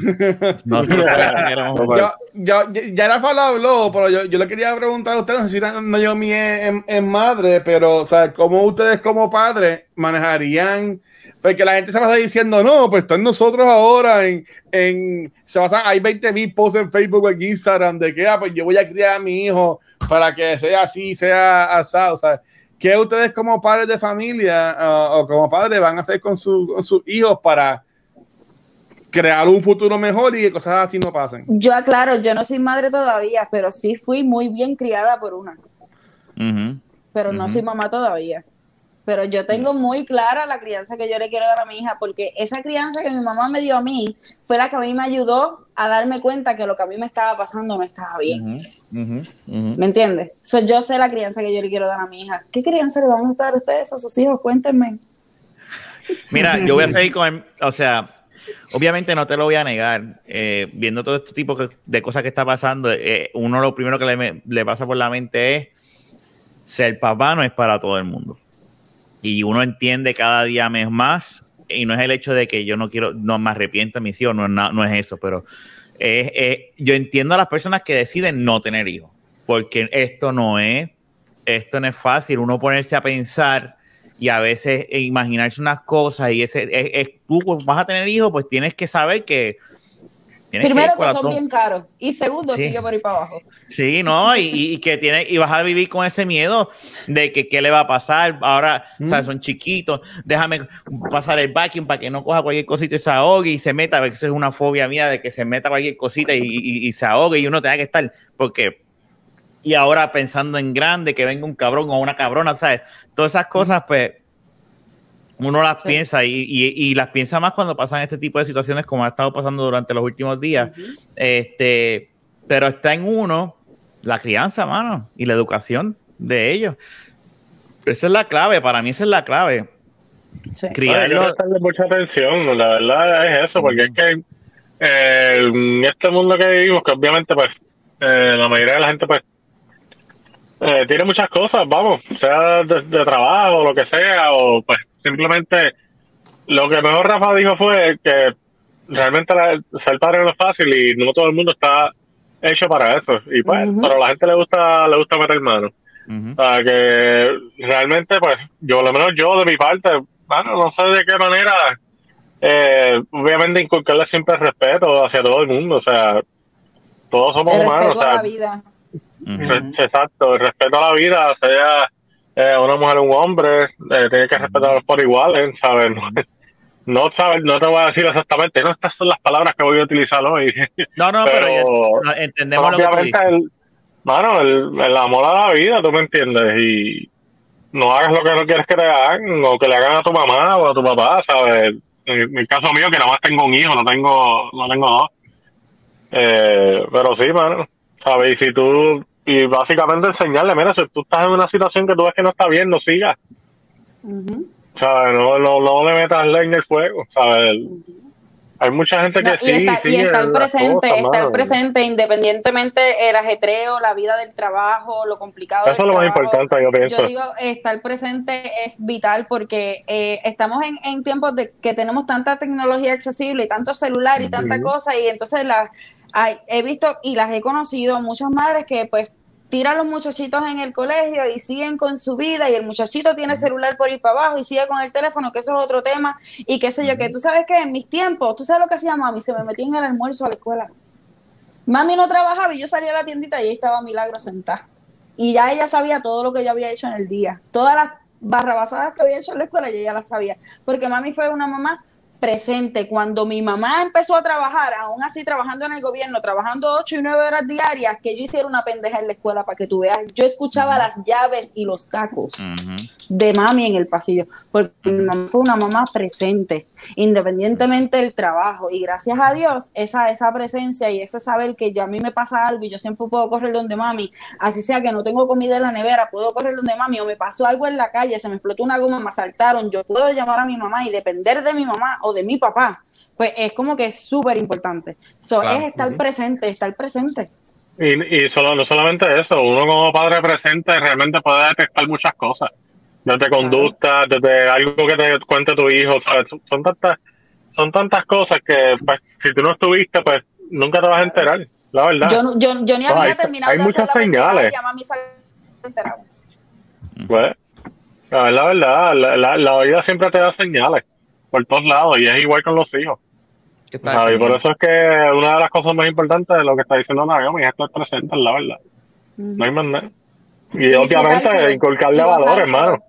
Nosotros también queremos- Yo, yo, ya Rafa lo habló, pero yo, yo le quería preguntar a ustedes, no sé si Naomi es, es- es madre, pero, o sea, ¿cómo ustedes como padres manejarían? Porque la gente se pasa diciendo, no, pues están nosotros ahora en, en se pasa, hay 20 mil posts en Facebook o en Instagram de que, ah, pues yo voy a criar a mi hijo para que sea así, sea asado, o sea, ¿qué ustedes como padres de familia ah, o como padres van a hacer con, su- con sus hijos para crear un futuro mejor y que cosas así no pasen? Yo aclaro, yo no soy madre todavía, pero sí fui muy bien criada por una. Pero no soy mamá todavía. Pero yo tengo muy clara la crianza que yo le quiero dar a mi hija, porque esa crianza que mi mamá me dio a mí fue la que a mí me ayudó a darme cuenta que lo que a mí me estaba pasando no estaba bien. ¿Me entiendes? So, yo sé la crianza que yo le quiero dar a mi hija. ¿Qué crianza le van a dar a ustedes a sus hijos? Cuéntenme. Mira, yo voy a seguir con o sea, obviamente no te lo voy a negar, eh, viendo todo este tipo de cosas que está pasando, eh, uno lo primero que le, le pasa por la mente es, ser papá no es para todo el mundo. Y uno entiende cada día más, y no es el hecho de que yo no quiero, no me arrepienta mis hijos, no, na- no es eso, pero yo entiendo a las personas que deciden no tener hijos, porque esto no es, esto no es fácil, uno ponerse a pensar y a veces imaginarse unas cosas y ese es, es- tú pues, vas a tener hijos, pues tienes que saber que tienes Primero que la son bien caros y segundo Sí. sigue por ahí para abajo. Sí, no, y, y- que tiene, y vas a vivir con ese miedo de que qué le va a pasar. Ahora, o sea, son chiquitos, déjame pasar el vacuum para que no coja cualquier cosita y se ahogue y se meta, porque eso es una fobia mía de que se meta cualquier cosita y, y- y se ahogue y uno tenga que estar, porque y ahora pensando en grande, que venga un cabrón o una cabrona, ¿sabes? Todas esas cosas, pues, uno las Sí. piensa y, y- y las piensa más cuando pasan este tipo de situaciones como ha estado pasando durante los últimos días. Este, pero está en uno la crianza, mano, y la educación de ellos. Esa es la clave, para mí esa es la clave. Sí. No, hay que Criarlo. prestarle mucha atención, la verdad es eso, porque es que eh, en este mundo que vivimos, que obviamente pues eh, la mayoría de la gente pues eh, tiene muchas cosas, vamos, sea de, de trabajo o lo que sea, o pues simplemente lo que mejor Rafa dijo fue que realmente la- ser padre no es fácil y no todo el mundo está hecho para eso, y pues, pero a la gente le gusta, le gusta meter mano. O sea, que realmente, pues, yo, por lo menos yo de mi parte, bueno, no sé de qué manera, eh, obviamente inculcarle siempre el respeto hacia todo el mundo, o sea, todos somos El humanos, respeto o a sea, la vida. Exacto, el respeto a la vida, sea eh, una mujer o un hombre, eh, tiene que respetarlos por iguales, ¿sabes? No, no sabes, no te voy a decir exactamente, no, estas son las palabras que voy a utilizar hoy. No, no, pero, entendemos lo que dices. el, mano, el, el amor a la vida, tú me entiendes, y no hagas lo que no quieres que te hagan, o que le hagan a tu mamá o a tu papá, ¿sabes? En, en el caso mío, que nada más tengo un hijo, no tengo, no tengo dos. Eh, pero sí, mano, ¿sabes? Y si tú, y básicamente enseñarle, mira, si tú estás en una situación que tú ves que no está bien, no sigas. Ujú. ¿sabes? No, no, no le metas leña en el fuego, ¿sabes? Hay mucha gente que No, sí, y, estar, y sigue estar las presente, cosas, estar presente independientemente el ajetreo, la vida del trabajo, lo complicado Eso es lo más importante, yo pienso. Yo digo, estar presente es vital porque eh, estamos en, en tiempos de que tenemos tanta tecnología accesible y tanto celular y tanta Ujú. cosa y entonces las hay- he visto y las he conocido muchas madres que pues tiran los muchachitos en el colegio y siguen con su vida y el muchachito tiene celular por ir para abajo y sigue con el teléfono, que eso es otro tema y qué sé yo, que tú sabes que en mis tiempos, tú sabes lo que hacía mami, se me metía en el almuerzo a la escuela. Mami no trabajaba y yo salía a la tiendita y ahí estaba Milagro sentada. Y ya ella sabía todo lo que yo había hecho en el día. Todas las barrabasadas que había hecho en la escuela, ella ya las sabía. Porque mami fue una mamá presente. Cuando mi mamá empezó a trabajar, aún así trabajando en el gobierno, trabajando ocho y nueve horas diarias, que yo hiciera una pendeja en la escuela para que tú veas. Yo escuchaba las llaves y los tacos de mami en el pasillo, porque mi mamá fue una mamá presente, independientemente del trabajo. Y gracias a Dios, esa, esa presencia y ese saber que yo, a mí me pasa algo y yo siempre puedo correr donde mami, así sea que no tengo comida en la nevera, puedo correr donde mami, o me pasó algo en la calle, se me explotó una goma, me asaltaron, yo puedo llamar a mi mamá y depender de mi mamá o de mi papá. Pues es como que es súper importante. So, Claro. Es estar presente, estar presente. Y, y solo, no solamente eso, uno como padre presente realmente puede detectar muchas cosas. Desde conducta, desde algo que te cuente tu hijo, ¿sabes? Son- Son tantas, son tantas cosas que pues, si tú no estuviste, pues nunca te vas a enterar, la verdad. Yo, no- yo, yo ni No, había hay- terminado hay de hacer muchas la señales. y se enteraba. Pues, la verdad, la verdad, la, vida siempre te da señales por todos lados y es igual con los hijos. ¿Qué tal, ¿sabes? Y por eso es que una de las cosas más importantes de lo que está diciendo Naomi es estar presente, la verdad. No hay más nada. Y, Y obviamente disfrutárselo. inculcarle Y gozárselo. hermano.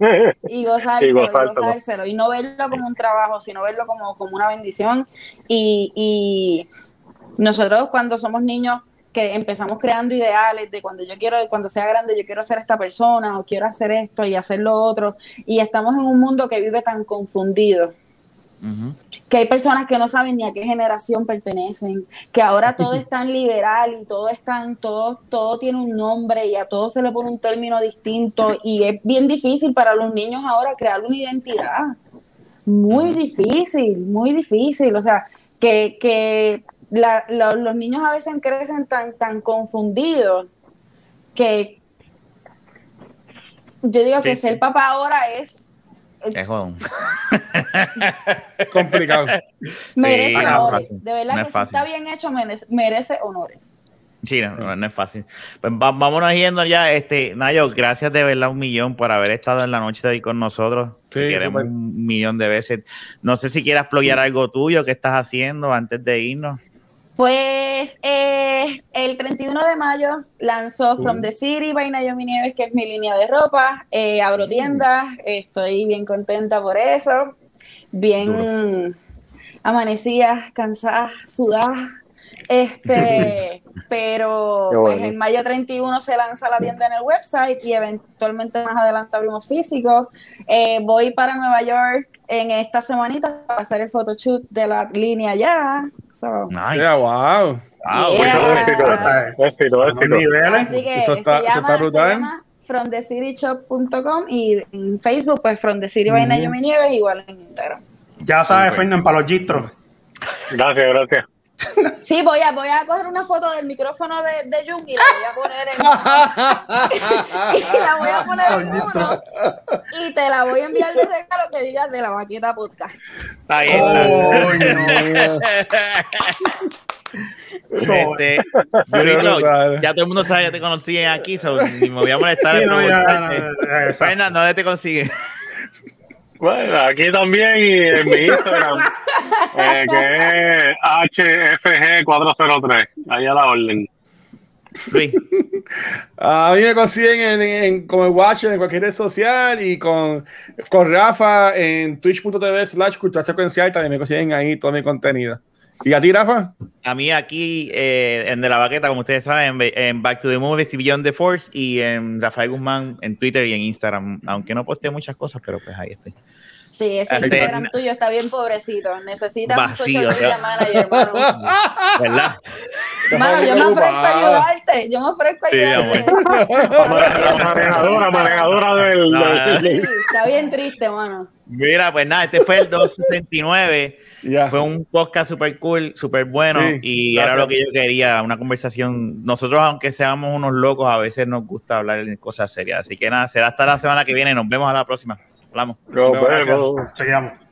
y gozárselo, Y gozárselo, y no verlo como un trabajo, sino verlo como, como una bendición. Y, y nosotros cuando somos niños que empezamos creando ideales de cuando yo quiero, cuando sea grande, yo quiero ser esta persona o quiero hacer esto y hacer lo otro. Y estamos en un mundo que vive tan confundido Que hay personas que no saben ni a qué generación pertenecen, que ahora todo es tan liberal y todo es tan, todo, todo tiene un nombre y a todo se le pone un término distinto y es bien difícil para los niños ahora crear una identidad. Muy difícil, muy difícil. O sea, que, que la- la- los niños a veces crecen tan, tan confundidos que yo digo que Sí, ser papá ahora es Es jodón. Complicado. merece Sí, honores. De verdad No que es si está bien hecho, merece, merece honores. Sí, no, no, no es fácil. Pues va- vámonos yendo ya. Este, Nayo, gracias de verdad un millón por haber estado en la noche de hoy con nosotros. Sí, Te queremos un millón de veces. No sé si quieras ployar algo tuyo que estás haciendo antes de irnos. Pues eh, el 31 de mayo lanzó From the City by Naomi Nieves, que es mi línea de ropa. Eh, abro tiendas, estoy bien contenta por eso. Bien amanecida, cansada, sudada. Este, pero pues en mayo 31 se lanza la tienda en el website y eventualmente más adelante abrimos físico. Eh, voy para Nueva York en esta semanita para hacer el photoshoot de la línea ya. So, Nice. Yeah, wow. Wow, Yeah. bueno, Éxito, éxito, éxito. niveles. Así que Eso está- se, eso llama, está se brutal. llama fromthecityshop.com y en Facebook, pues From the City by Naomi Nieves, igual en Instagram. Ya sabes, Fernan, para los gistros. Gracias, gracias. Sí, voy a, voy a coger una foto del micrófono de, de Jung y la voy a poner en, y la voy a poner en uno y te la voy a enviar de regalo que digas de la maqueta podcast. Ahí está. Este, Yurito, ya todo el mundo sabe, ya te conocí aquí, so, ni me voy a molestar. Sí, no, ya, no, exacto. Fernan, ¿dónde te consigues? Bueno, aquí también y en mi Instagram, eh, que es HFG403. Ahí a la orden. Luis. A mí me consiguen en, en- como el Watcher en cualquier red social y con, con Rafa en twitch.tv slash cultura secuencial también me consiguen ahí todo mi contenido. ¿Y a ti, Rafa? A mí aquí eh, en De la Baqueta, como ustedes saben, en, Back to the Movies y Beyond the Force y en Rafael Guzmán en Twitter y en Instagram, aunque no posteo muchas cosas, pero pues ahí estoy. Sí, ese Este, Instagram tuyo está bien pobrecito. Necesitas un Vacío, social media manager, hermano. ¿Verdad? Mano, yo me ofrezco a ayudarte. Yo me ofrezco a Sí, ayudarte. La manejadora, manejadora del. No, Sí, está bien triste, mano. Mira, pues nada, este fue el 269. Ya. Fue un podcast súper cool, súper bueno Sí, y gracias. era lo que yo quería, una conversación. Nosotros, aunque seamos unos locos, a veces nos gusta hablar de cosas serias. Así que nada, será hasta la semana que viene. Nos vemos a la próxima. Hablamos. Vemos. Seguimos.